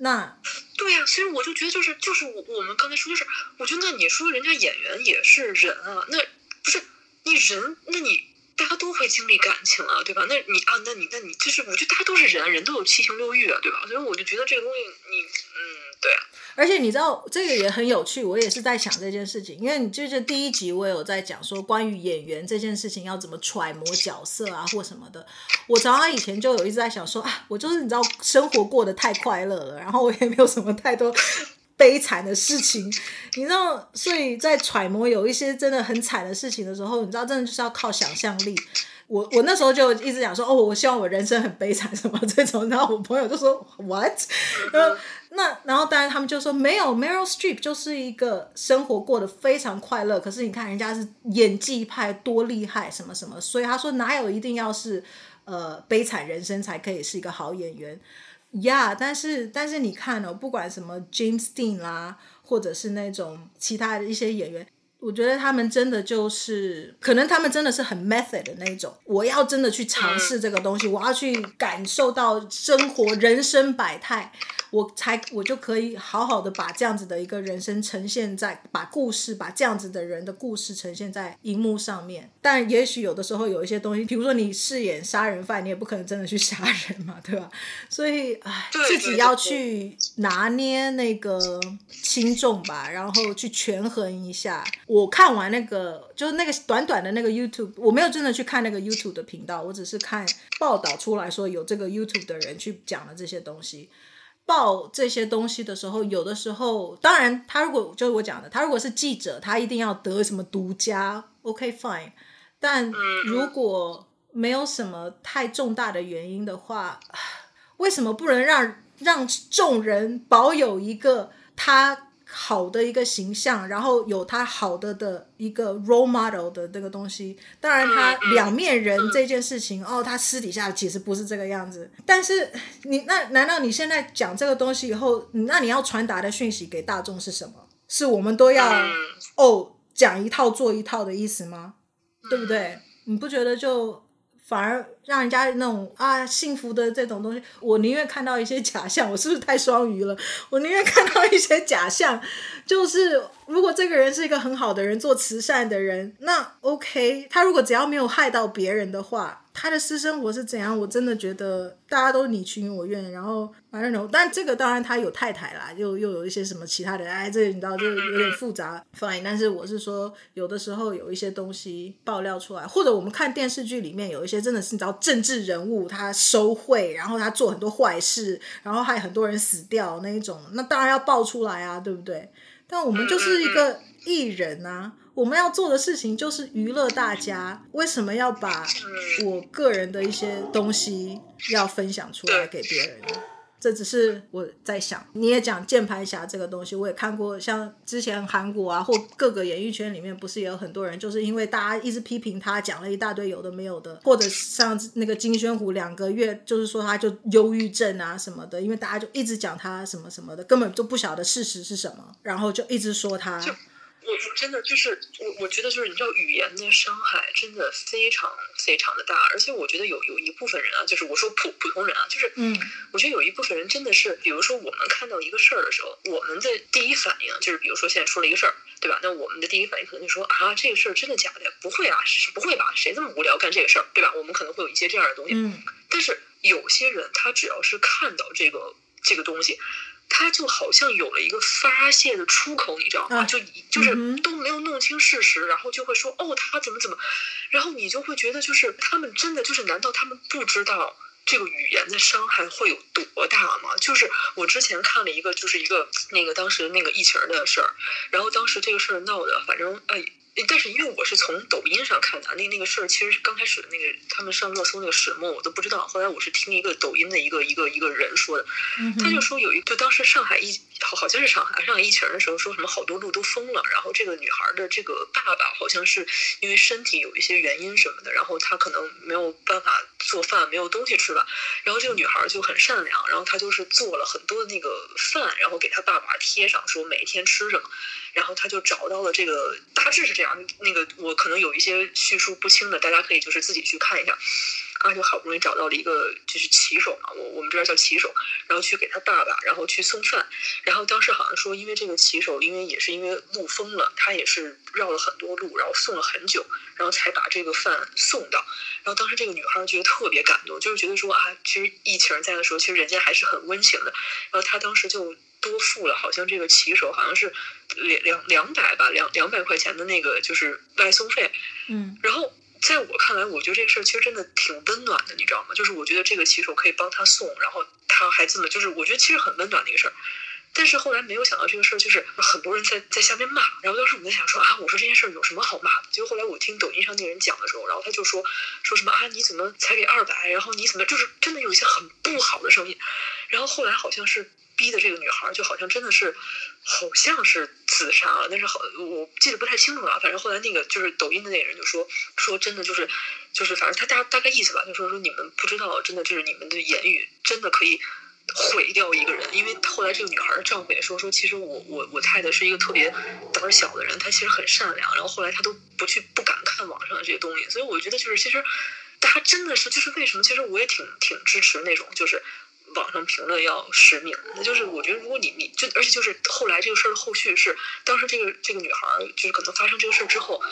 Speaker 2: 那
Speaker 1: 对呀、其实我就觉得，就是就是我我们刚才说，就是我觉得，那你说人家演员也是人啊，那不是你人，那你。大家都会经历感情啊，对吧？那你啊，那你那你就是，我觉得大家都是人，人都有七情六欲啊，对吧？所以我就觉得这个东西你，嗯，对。
Speaker 2: 而且你知道这个也很有趣，我也是在想这件事情，因为你就是第一集我有在讲说关于演员这件事情要怎么揣摩角色啊或什么的。我常常以前就有一直在想说啊，我就是你知道生活过得太快乐了，然后我也没有什么太多。悲惨的事情，你知道，所以在揣摩有一些真的很惨的事情的时候，你知道，真的就是要靠想象力。我我那时候就一直讲说，哦，我希望我人生很悲惨什么这种，然后我朋友就说 What？然后那然后当然他们就说没有，Meryl Streep 就是一个生活过得非常快乐，可是你看人家是演技派多厉害什么什么，所以他说哪有一定要是呃悲惨人生才可以是一个好演员。呀，yeah，但是但是你看哦，不管什么 James Dean 啦，或者是那种其他的一些演员，我觉得他们真的就是，可能他们真的是很 method 的那种。我要真的去尝试这个东西，我要去感受到生活人生百态。我才我就可以好好的把这样子的一个人生呈现在，把故事把这样子的人的故事呈现在荧幕上面。但也许有的时候有一些东西，比如说你饰演杀人犯，你也不可能真的去 (laughs) 杀人嘛，对吧？所以唉，自己要去拿捏那个轻重吧，然后去权衡一下。我看完那个就是那个短短的那个 YouTube，我没有真的去看那个 YouTube 的频道，我只是看报道出来说有这个 YouTube 的人去讲了这些东西。报这些东西的时候，有的时候，当然，他如果就是我讲的，他如果是记者，他一定要得什么独家，OK fine。但如果没有什么太重大的原因的话，(sighs) 为什么不能让让众人保有一个他？好的一个形象，然后有他好的的一个 role model 的这个东西。当然，他两面人这件事情，哦，他私底下其实不是这个样子。但是你那难道你现在讲这个东西以后，那你要传达的讯息给大众是什么？是我们都要哦讲一套做一套的意思吗？对不对？你不觉得就？反而让人家那种啊幸福的这种东西，我宁愿看到一些假象。我是不是太双鱼了？我宁愿看到一些假象，就是如果这个人是一个很好的人，做慈善的人，那 OK。他如果只要没有害到别人的话。他的私生活是怎样？我真的觉得大家都你情我愿，然后 I don't know。但这个当然他有太太啦，又又有一些什么其他的，哎，这个你知道就有点复杂。Fine，但是我是说，有的时候有一些东西爆料出来，或者我们看电视剧里面有一些真的是你知道政治人物他收贿，然后他做很多坏事，然后还有很多人死掉那一种，那当然要爆出来啊，对不对？但我们就是一个艺人啊。我们要做的事情就是娱乐大家，为什么要把我个人的一些东西要分享出来给别人？这只是我在想。你也讲键盘侠这个东西，我也看过，像之前韩国啊或各个演艺圈里面，不是也有很多人，就是因为大家一直批评他，讲了一大堆有的没有的，或者像那个金宣虎两个月，就是说他就忧郁症啊什么的，因为大家就一直讲他什么什么的，根本就不晓得事实是什么，然后就一直说他。
Speaker 1: 我真的就是我，我觉得就是你知道，语言的伤害真的非常非常的大，而且我觉得有有一部分人啊，就是我说普普通人啊，就是嗯，我觉得有一部分人真的是，比如说我们看到一个事儿的时候，我们的第一反应就是，比如说现在出了一个事儿，对吧？那我们的第一反应可能就说啊，这个事儿真的假的？不会啊，不会吧？谁这么无聊干这个事儿，对吧？我们可能会有一些这样的东西，嗯，但是有些人他只要是看到这个这个东西。他就好像有了一个发泄的出口，你知道吗？啊、就就是都没有弄清事实，然后就会说哦，他怎么怎么，然后你就会觉得就是他们真的就是，难道他们不知道这个语言的伤害会有多大吗？就是我之前看了一个，就是一个那个当时那个疫情的事儿，然后当时这个事儿闹的，反正呃。但是因为我是从抖音上看的，那那个事儿其实是刚开始的那个他们上热搜那个始末我都不知道，后来我是听一个抖音的一个一个一个人说的，他就说有一个，就当时上海疫好像是上海上海疫情的时候，说什么好多路都封了，然后这个女孩的这个爸爸好像是因为身体有一些原因什么的，然后他可能没有办法做饭，没有东西吃吧，然后这个女孩就很善良，然后她就是做了很多的那个饭，然后给她爸爸贴上说每天吃什么，然后他就找到了这个大致是这样，那个我可能有一些叙述不清的，大家可以就是自己去看一下。他就好不容易找到了一个就是骑手嘛，我我们这边叫骑手，然后去给他爸爸，然后去送饭，然后当时好像说，因为这个骑手，因为也是因为路封了，他也是绕了很多路，然后送了很久，然后才把这个饭送到。然后当时这个女孩觉得特别感动，就是觉得说啊，其实疫情在的时候，其实人家还是很温情的。然后她当时就多付了，好像这个骑手好像是两两两百吧，两两百块钱的那个就是外送费，
Speaker 2: 嗯，
Speaker 1: 然后。在我看来，我觉得这个事儿其实真的挺温暖的，你知道吗？就是我觉得这个骑手可以帮他送，然后他还这么，就是我觉得其实很温暖的一个事儿。但是后来没有想到这个事儿，就是很多人在在下面骂。然后当时我们在想说啊，我说这件事儿有什么好骂的？结果后来我听抖音上那个人讲的时候，然后他就说说什么啊，你怎么才给二百？然后你怎么就是真的有一些很不好的声音。然后后来好像是。逼的这个女孩就好像真的是，好像是自杀了，但是好我记得不太清楚了。反正后来那个就是抖音的那个人就说说真的就是就是反正他大大概意思吧，就说说你们不知道，真的就是你们的言语真的可以毁掉一个人。因为后来这个女孩的丈夫也说说，其实我我我太太是一个特别胆小的人，她其实很善良。然后后来她都不去不敢看网上的这些东西，所以我觉得就是其实大家真的是就是为什么？其实我也挺挺支持那种就是。网上评论要实名，那就是我觉得，如果你你就而且就是后来这个事儿的后续是，当时这个这个女孩就是可能发生这个事儿之后，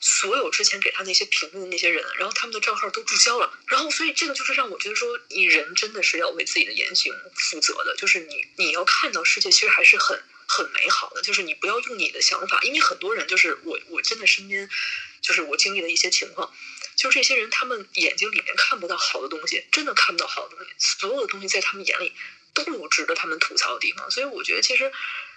Speaker 1: 所有之前给她那些评论的那些人，然后他们的账号都注销了，然后所以这个就是让我觉得说，你人真的是要为自己的言行负责的，就是你你要看到世界其实还是很很美好的，就是你不要用你的想法，因为很多人就是我我真的身边就是我经历的一些情况。就是这些人，他们眼睛里面看不到好的东西，真的看不到好的东西。所有的东西在他们眼里都有值得他们吐槽的地方。所以我觉得，其实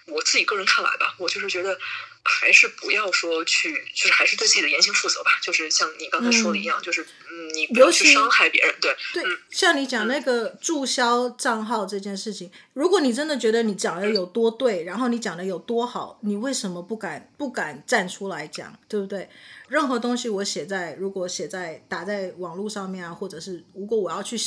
Speaker 1: 我自己个人看来吧，我就是觉得还是不要说去，就是还是对自己的言行负责吧。就是像你刚才说的一样，嗯、就是嗯，你不要去伤害别人。对
Speaker 2: 对，像你讲那个注销账号这件事情，嗯、如果你真的觉得你讲的有多对，然后你讲的有多好，你为什么不敢不敢站出来讲，对不对？任何东西我写在，如果写在打在网络上面啊，或者是如果我要去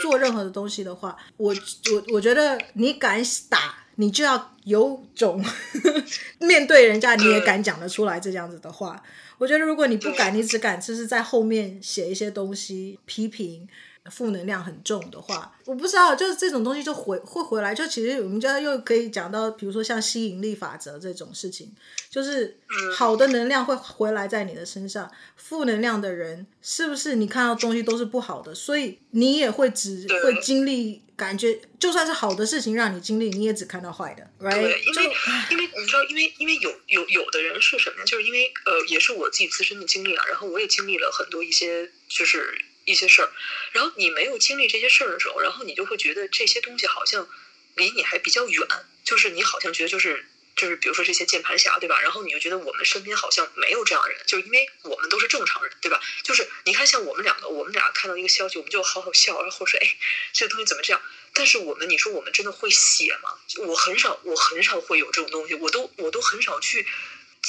Speaker 2: 做任何的东西的话，我我我觉得你敢打，你就要有种 (laughs) 面对人家，你也敢讲得出来这样子的话。我觉得如果你不敢，你只敢就是在后面写一些东西批评。负能量很重的话，我不知道，就是这种东西就回会回来。就其实我们家又可以讲到，比如说像吸引力法则这种事情，就是好的能量会回来在你的身上，负能量的人是不是你看到东西都是不好的？所以你也会只会经历，感觉就算是好的事情让你经历，你也只看到坏的，right？
Speaker 1: 对，因为因为你知道，因为因为有有有的人是什么呢？就是因为呃，也是我自己自身的经历啊，然后我也经历了很多一些就是。一些事儿，然后你没有经历这些事儿的时候，然后你就会觉得这些东西好像离你还比较远，就是你好像觉得就是就是比如说这些键盘侠，对吧？然后你就觉得我们身边好像没有这样的人，就是因为我们都是正常人，对吧？就是你看像我们两个，我们俩看到一个消息，我们就好好笑，然后说哎，这个东西怎么这样？但是我们，你说我们真的会写吗？我很少，我很少会有这种东西，我都我都很少去。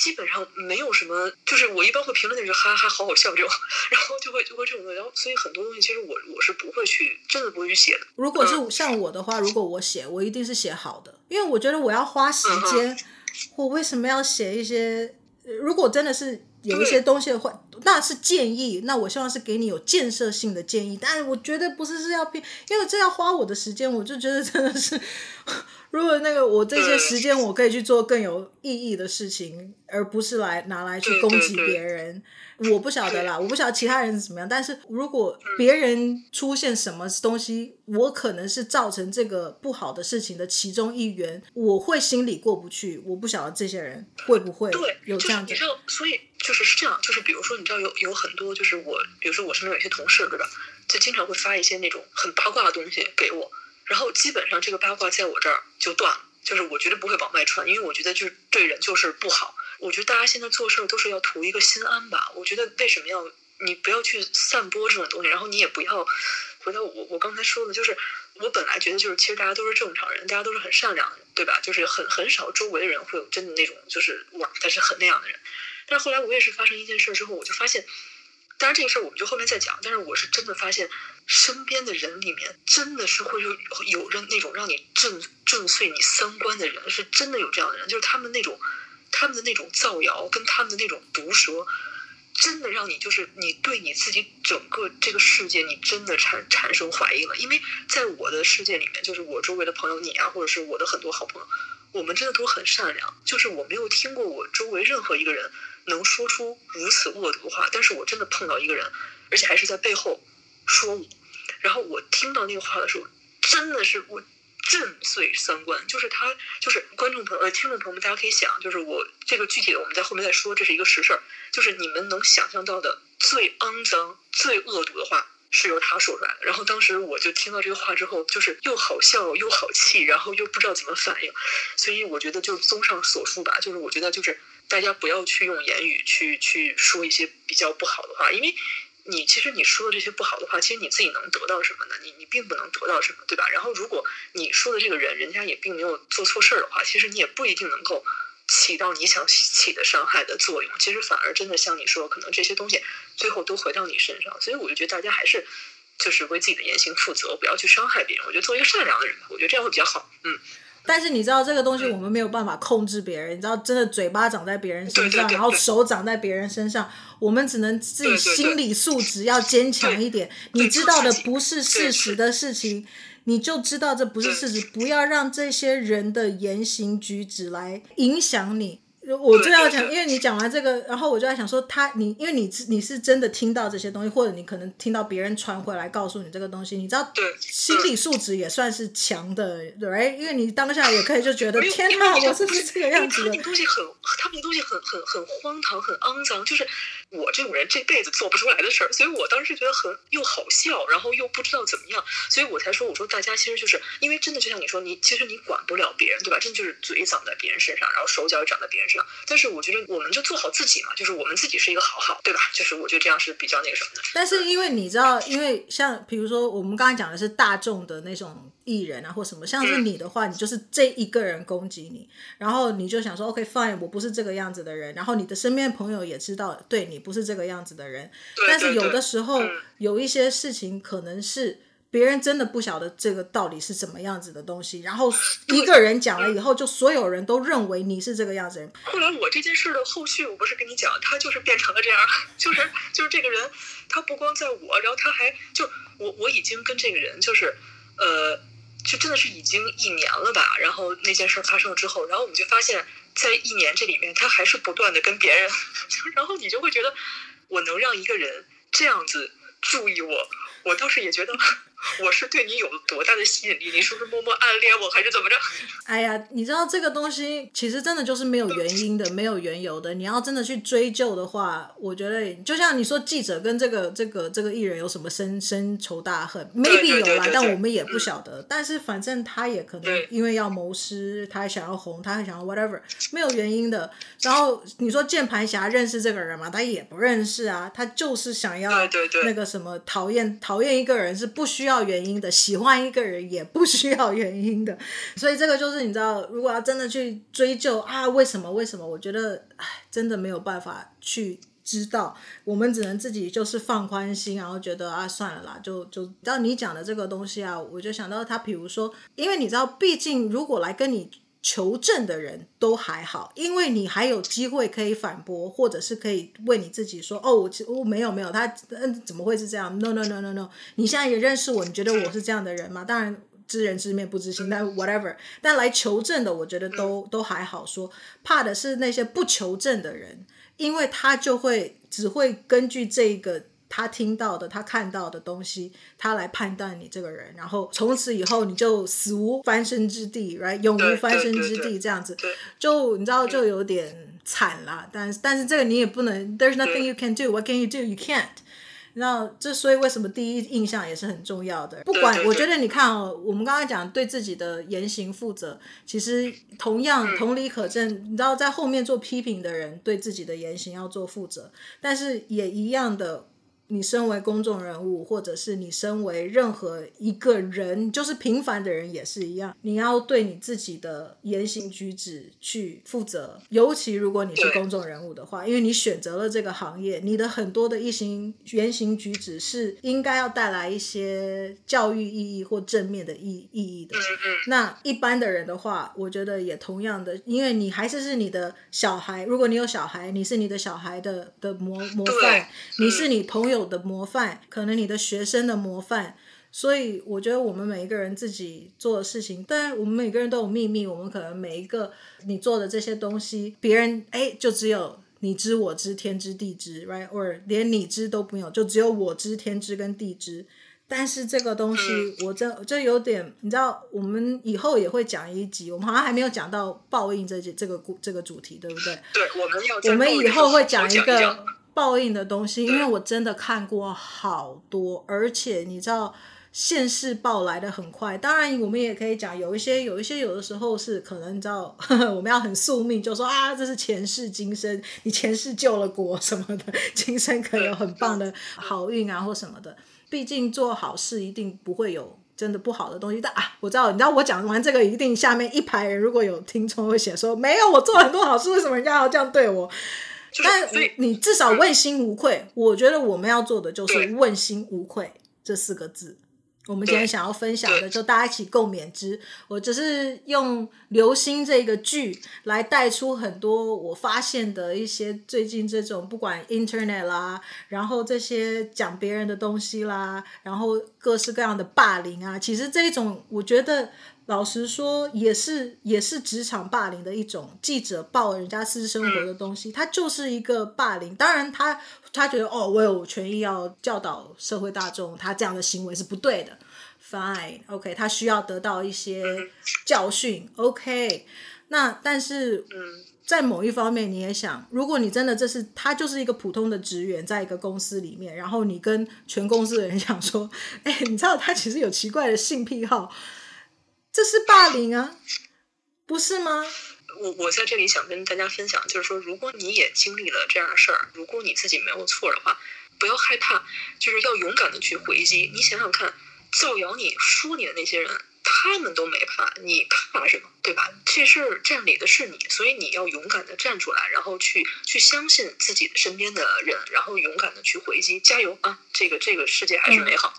Speaker 1: 基本上没有什么，就是我一般会评论那种哈哈好好笑这种，然后就会就会这种，然后所以很多东西其实我我是不会去，真的不会去写的。
Speaker 2: 如果是像我的话，如果我写，我一定是写好的，因为我觉得我要花时间，我为什么要写一些？如果真的是有一些东西的话，那是建议，那我希望是给你有建设性的建议，但是我绝对不是是要骗，因为这要花我的时间，我就觉得真的是。如果那个我这些时间我可以去做更有意义的事情，而不是来拿来去攻击别人，我不晓得啦，我不晓得其他人是怎么样。但是如果别人出现什么东西，我可能是造成这个不好的事情的其中一员，我会心里过不去。我不晓得这些人会不会有这样子。
Speaker 1: 你知道，所以就是是这样，就是比如说，你知道有有很多，就是我，比如说我身边有些同事，对吧？就经常会发一些那种很八卦的东西给我。然后基本上这个八卦在我这儿就断了，就是我绝对不会往外传，因为我觉得就是对人就是不好。我觉得大家现在做事儿都是要图一个心安吧。我觉得为什么要你不要去散播这种东西，然后你也不要回到我我刚才说的，就是我本来觉得就是其实大家都是正常人，大家都是很善良的，对吧？就是很很少周围的人会有真的那种就是哇，但是很那样的人。但是后来我也是发生一件事之后，我就发现，当然这个事儿我们就后面再讲。但是我是真的发现，身边的人里面真的是会有有让那种让你震震碎你三观的人，是真的有这样的人，就是他们那种他们的那种造谣跟他们的那种毒舌，真的让你就是你对你自己整个这个世界，你真的产产生怀疑了。因为在我的世界里面，就是我周围的朋友，你啊，或者是我的很多好朋友，我们真的都很善良，就是我没有听过我周围任何一个人。能说出如此恶毒的话，但是我真的碰到一个人，而且还是在背后说我，然后我听到那个话的时候，真的是我震碎三观。就是他，就是观众朋友、呃，听众朋友们，大家可以想，就是我这个具体的，我们在后面再说，这是一个实事儿。就是你们能想象到的最肮脏、最恶毒的话，是由他说出来的。然后当时我就听到这个话之后，就是又好笑又好气，然后又不知道怎么反应。所以我觉得，就综上所述吧，就是我觉得就是。大家不要去用言语去去说一些比较不好的话，因为你其实你说的这些不好的话，其实你自己能得到什么呢？你你并不能得到什么，对吧？然后如果你说的这个人，人家也并没有做错事儿的话，其实你也不一定能够起到你想起的伤害的作用。其实反而真的像你说，可能这些东西最后都回到你身上。所以我就觉得大家还是就是为自己的言行负责，不要去伤害别人。我觉得做一个善良的人，我觉得这样会比较好。嗯。
Speaker 2: 但是你知道这个东西我们没有办法控制别人，你知道真的嘴巴长在别人身上，然后手长在别人身上，我们只能自己心理素质要坚强一点。你知道的不是事实的事情，你就知道这不是事实，不要让这些人的言行举止来影响你。我就要讲，因为你讲完这个，然后我就在想说他，他你因为你你是真的听到这些东西，或者你可能听到别人传回来告诉你这个东西，你知道，心理素质也算是强的，对，因为你当下也可以就觉得天哪，我是不是这个样子的？
Speaker 1: 他那东西很，他那东西很很很荒唐，很肮脏，就是我这种人这辈子做不出来的事儿，所以我当时觉得很又好笑，然后又不知道怎么样，所以我才说，我说大家其实就是因为真的就像你说，你其实你管不了别人，对吧？真的就是嘴长在别人身上，然后手脚也长在别人身上。但是我觉得我们就做好自己嘛，就是我们自己是一个好好，对吧？就是我觉得这样是比较那个什么的。
Speaker 2: 但是因为你知道，因为像比如说我们刚才讲的是大众的那种艺人啊或什么，像是你的话，你就是这一个人攻击你，然后你就想说 OK fine，我不是这个样子的人，然后你的身边朋友也知道，对你不是这个样子的人。但是有的时候有一些事情可能是。别人真的不晓得这个到底是怎么样子的东西，然后一个人讲了以后，就所有人都认为你是这个样子人。
Speaker 1: 后来我这件事的后续，我不是跟你讲，他就是变成了这样，就是就是这个人，他不光在我，然后他还就我我已经跟这个人就是，呃，就真的是已经一年了吧。然后那件事发生了之后，然后我们就发现，在一年这里面，他还是不断的跟别人，(laughs) 然后你就会觉得，我能让一个人这样子注意我，我倒是也觉得。我是对你有多大的吸引力？你是不是默默暗恋我，还是怎么着？(laughs)
Speaker 2: 哎呀，你知道这个东西其实真的就是没有原因的，没有缘由的。你要真的去追究的话，我觉得就像你说，记者跟这个这个这个艺人有什么深深仇大恨？Maybe 有啦，但我们也不晓得。但是反正他也可能因为要谋私，他还想要红，他还想要 whatever，没有原因的。然后你说键盘侠认识这个人吗？他也不认识啊，他就是想要那个什么讨厌讨厌一个人是不需要。要原因的，喜欢一个人也不需要原因的，(laughs) 所以这个就是你知道，如果要真的去追究啊，为什么？为什么？我觉得，唉，真的没有办法去知道，我们只能自己就是放宽心，然后觉得啊，算了啦，就就，到你讲的这个东西啊，我就想到他，比如说，因为你知道，毕竟如果来跟你。求证的人都还好，因为你还有机会可以反驳，或者是可以为你自己说：“哦，我我没有没有，他嗯怎么会是这样？”No no no no no，你现在也认识我，你觉得我是这样的人吗？当然知人知面不知心，但 whatever，但来求证的，我觉得都都还好说。怕的是那些不求证的人，因为他就会只会根据这个。他听到的，他看到的东西，他来判断你这个人，然后从此以后你就死无翻身之地，right？永无翻身之地，这样子，就你知道就有点惨啦。但是但是这个你也不能，There's nothing you can do. What can you do? You can't. 你知道，这所以为什么第一印象也是很重要的。不管我觉得你看哦，我们刚刚讲对自己的言行负责，其实同样同理可证。你知道，在后面做批评的人对自己的言行要做负责，但是也一样的。你身为公众人物，或者是你身为任何一个人，就是平凡的人也是一样，你要对你自己的言行举止去负责。尤其如果你是公众人物的话，因为你选择了这个行业，你的很多的一行言行举止是应该要带来一些教育意义或正面的意意义的。那一般的人的话，我觉得也同样的，因为你还是是你的小孩，如果你有小孩，你是你的小孩的的模模范，你是你朋友。的模范，可能你的学生的模范，所以我觉得我们每一个人自己做的事情，当然我们每个人都有秘密，我们可能每一个你做的这些东西，别人哎，就只有你知我知天知地知，right？or 连你知都没有，就只有我知天知跟地知。但是这个东西，我这这有点，你知道，我们以后也会讲一集，我们好像还没有讲到报应这这个这个主题，对不对？
Speaker 1: 对，我们要
Speaker 2: 我们以后会讲一个。报应的东西，因为我真的看过好多，而且你知道，现世报来的很快。当然，我们也可以讲有一些，有一些有的时候是可能你知道，(laughs) 我们要很宿命，就说啊，这是前世今生，你前世救了国什么的，今生可有很棒的好运啊或什么的。毕竟做好事一定不会有真的不好的东西。但啊，我知道，你知道我讲完这个，一定下面一排人如果有听众会写说，没有，我做了很多好事，为什么人家要这样对我？但你至少问心无愧，我觉得我们要做的就是问心无愧这四个字。我们今天想要分享的，就大家一起共勉之。我只是用《流星》这个剧来带出很多我发现的一些最近这种不管 Internet 啦，然后这些讲别人的东西啦，然后各式各样的霸凌啊，其实这一种我觉得。老实说，也是也是职场霸凌的一种。记者报人家私生活的东西，他就是一个霸凌。当然他，他他觉得哦，我有权益要教导社会大众，他这样的行为是不对的。Fine，OK，okay，他需要得到一些教训。OK，那但是在某一方面，你也想，如果你真的这是他就是一个普通的职员，在一个公司里面，然后你跟全公司的人 (laughs) 讲说，哎，你知道他其实有奇怪的性癖好。这是霸凌啊，不是吗？
Speaker 1: 我我在这里想跟大家分享，就是说，如果你也经历了这样的事儿，如果你自己没有错的话，不要害怕，就是要勇敢的去回击。你想想看，造谣你、说你的那些人，他们都没怕，你怕什么？对吧？这事儿占理的是你，所以你要勇敢的站出来，然后去去相信自己身边的人，然后勇敢的去回击，加油啊！这个这个世界还是美好。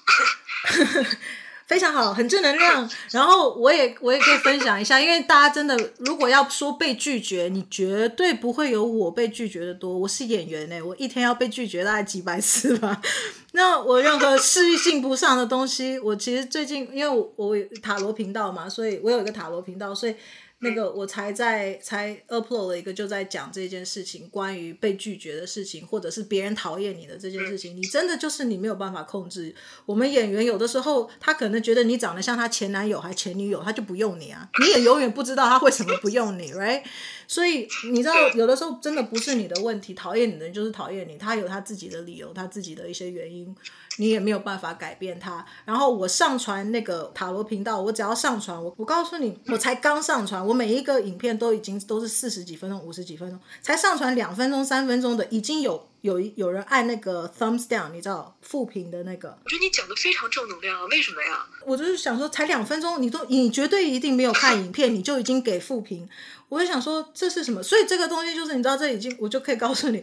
Speaker 2: 嗯 (laughs) 非常好，很正能量。(laughs) 然后我也我也可以分享一下，因为大家真的，如果要说被拒绝，你绝对不会有我被拒绝的多。我是演员呢，我一天要被拒绝大概几百次吧。(laughs) 那我任何适应性不上的东西，我其实最近因为我我有塔罗频道嘛，所以我有一个塔罗频道，所以。那个我才在才 upload 了一个，就在讲这件事情，关于被拒绝的事情，或者是别人讨厌你的这件事情，你真的就是你没有办法控制。我们演员有的时候，他可能觉得你长得像他前男友还前女友，他就不用你啊，你也永远不知道他为什么不用你，(laughs) right？所以你知道，有的时候真的不是你的问题，讨厌你的人就是讨厌你，他有他自己的理由，他自己的一些原因。你也没有办法改变它。然后我上传那个塔罗频道，我只要上传，我我告诉你，我才刚上传，我每一个影片都已经都是四十几分钟、五十几分钟，才上传两分钟、三分钟的，已经有有有人按那个 thumbs down，你知道负评的那个。
Speaker 1: 我觉得你讲的非常正能量啊，为什么呀？
Speaker 2: 我就是想说，才两分钟，你都你绝对一定没有看影片，你就已经给负评，我就想说这是什么？所以这个东西就是你知道，这已经我就可以告诉你。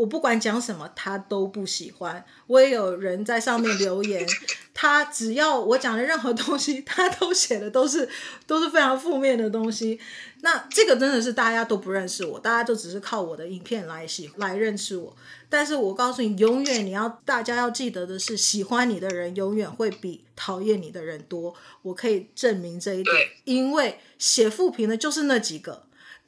Speaker 2: 我不管讲什么，他都不喜欢。我也有人在上面留言，他只要我讲的任何东西，他都写的都是都是非常负面的东西。那这个真的是大家都不认识我，大家都只是靠我的影片来喜来认识我。但是我告诉你，永远你要大家要记得的是，喜欢你的人永远会比讨厌你的人多。我可以证明这一点，因为写负评的就是那几个。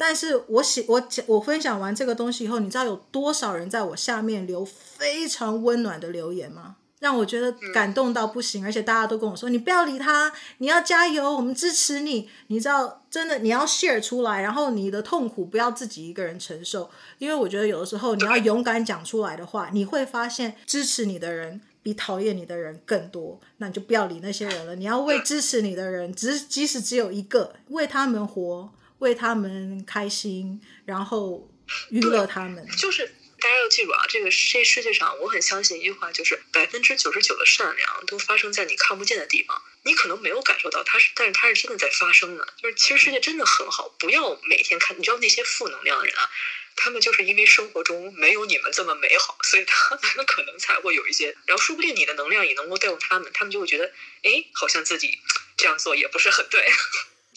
Speaker 2: 但是我写我我分享完这个东西以后，你知道有多少人在我下面留非常温暖的留言吗？让我觉得感动到不行，而且大家都跟我说：“你不要理他，你要加油，我们支持你。”你知道，真的你要 share 出来，然后你的痛苦不要自己一个人承受，因为我觉得有的时候你要勇敢讲出来的话，你会发现支持你的人比讨厌你的人更多，那你就不要理那些人了。你要为支持你的人，只即使只有一个，为他们活。为他们开心，然后娱乐他们。
Speaker 1: 就是大家要记住啊，这个这世界上，我很相信一句话，就是百分之九十九的善良都发生在你看不见的地方。你可能没有感受到它是，但是它是真的在发生的。就是其实世界真的很好，不要每天看。你知道那些负能量的人啊，他们就是因为生活中没有你们这么美好，所以他们可能才会有一些。然后说不定你的能量也能够带动他们，他们就会觉得，哎，好像自己这样做也不是很对。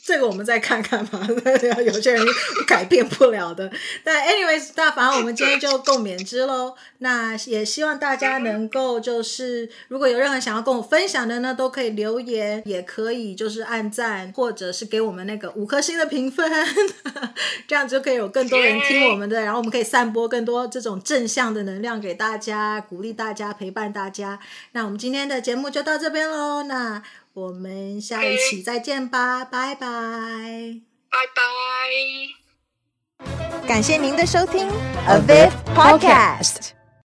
Speaker 2: 这个我们再看看吧，(laughs) 有些人改变不了的。但 anyways，大反正我们今天就共勉之喽。那也希望大家能够就是，如果有任何想要跟我分享的呢，都可以留言，也可以就是按赞，或者是给我们那个五颗星的评分，(laughs) 这样子就可以有更多人听我们的，然后我们可以散播更多这种正向的能量给大家，鼓励大家，陪伴大家。那我们今天的节目就到这边喽。那。我们下一期再见吧，拜拜，
Speaker 1: 拜拜。
Speaker 2: 感谢您的收听，A Viv Podcast。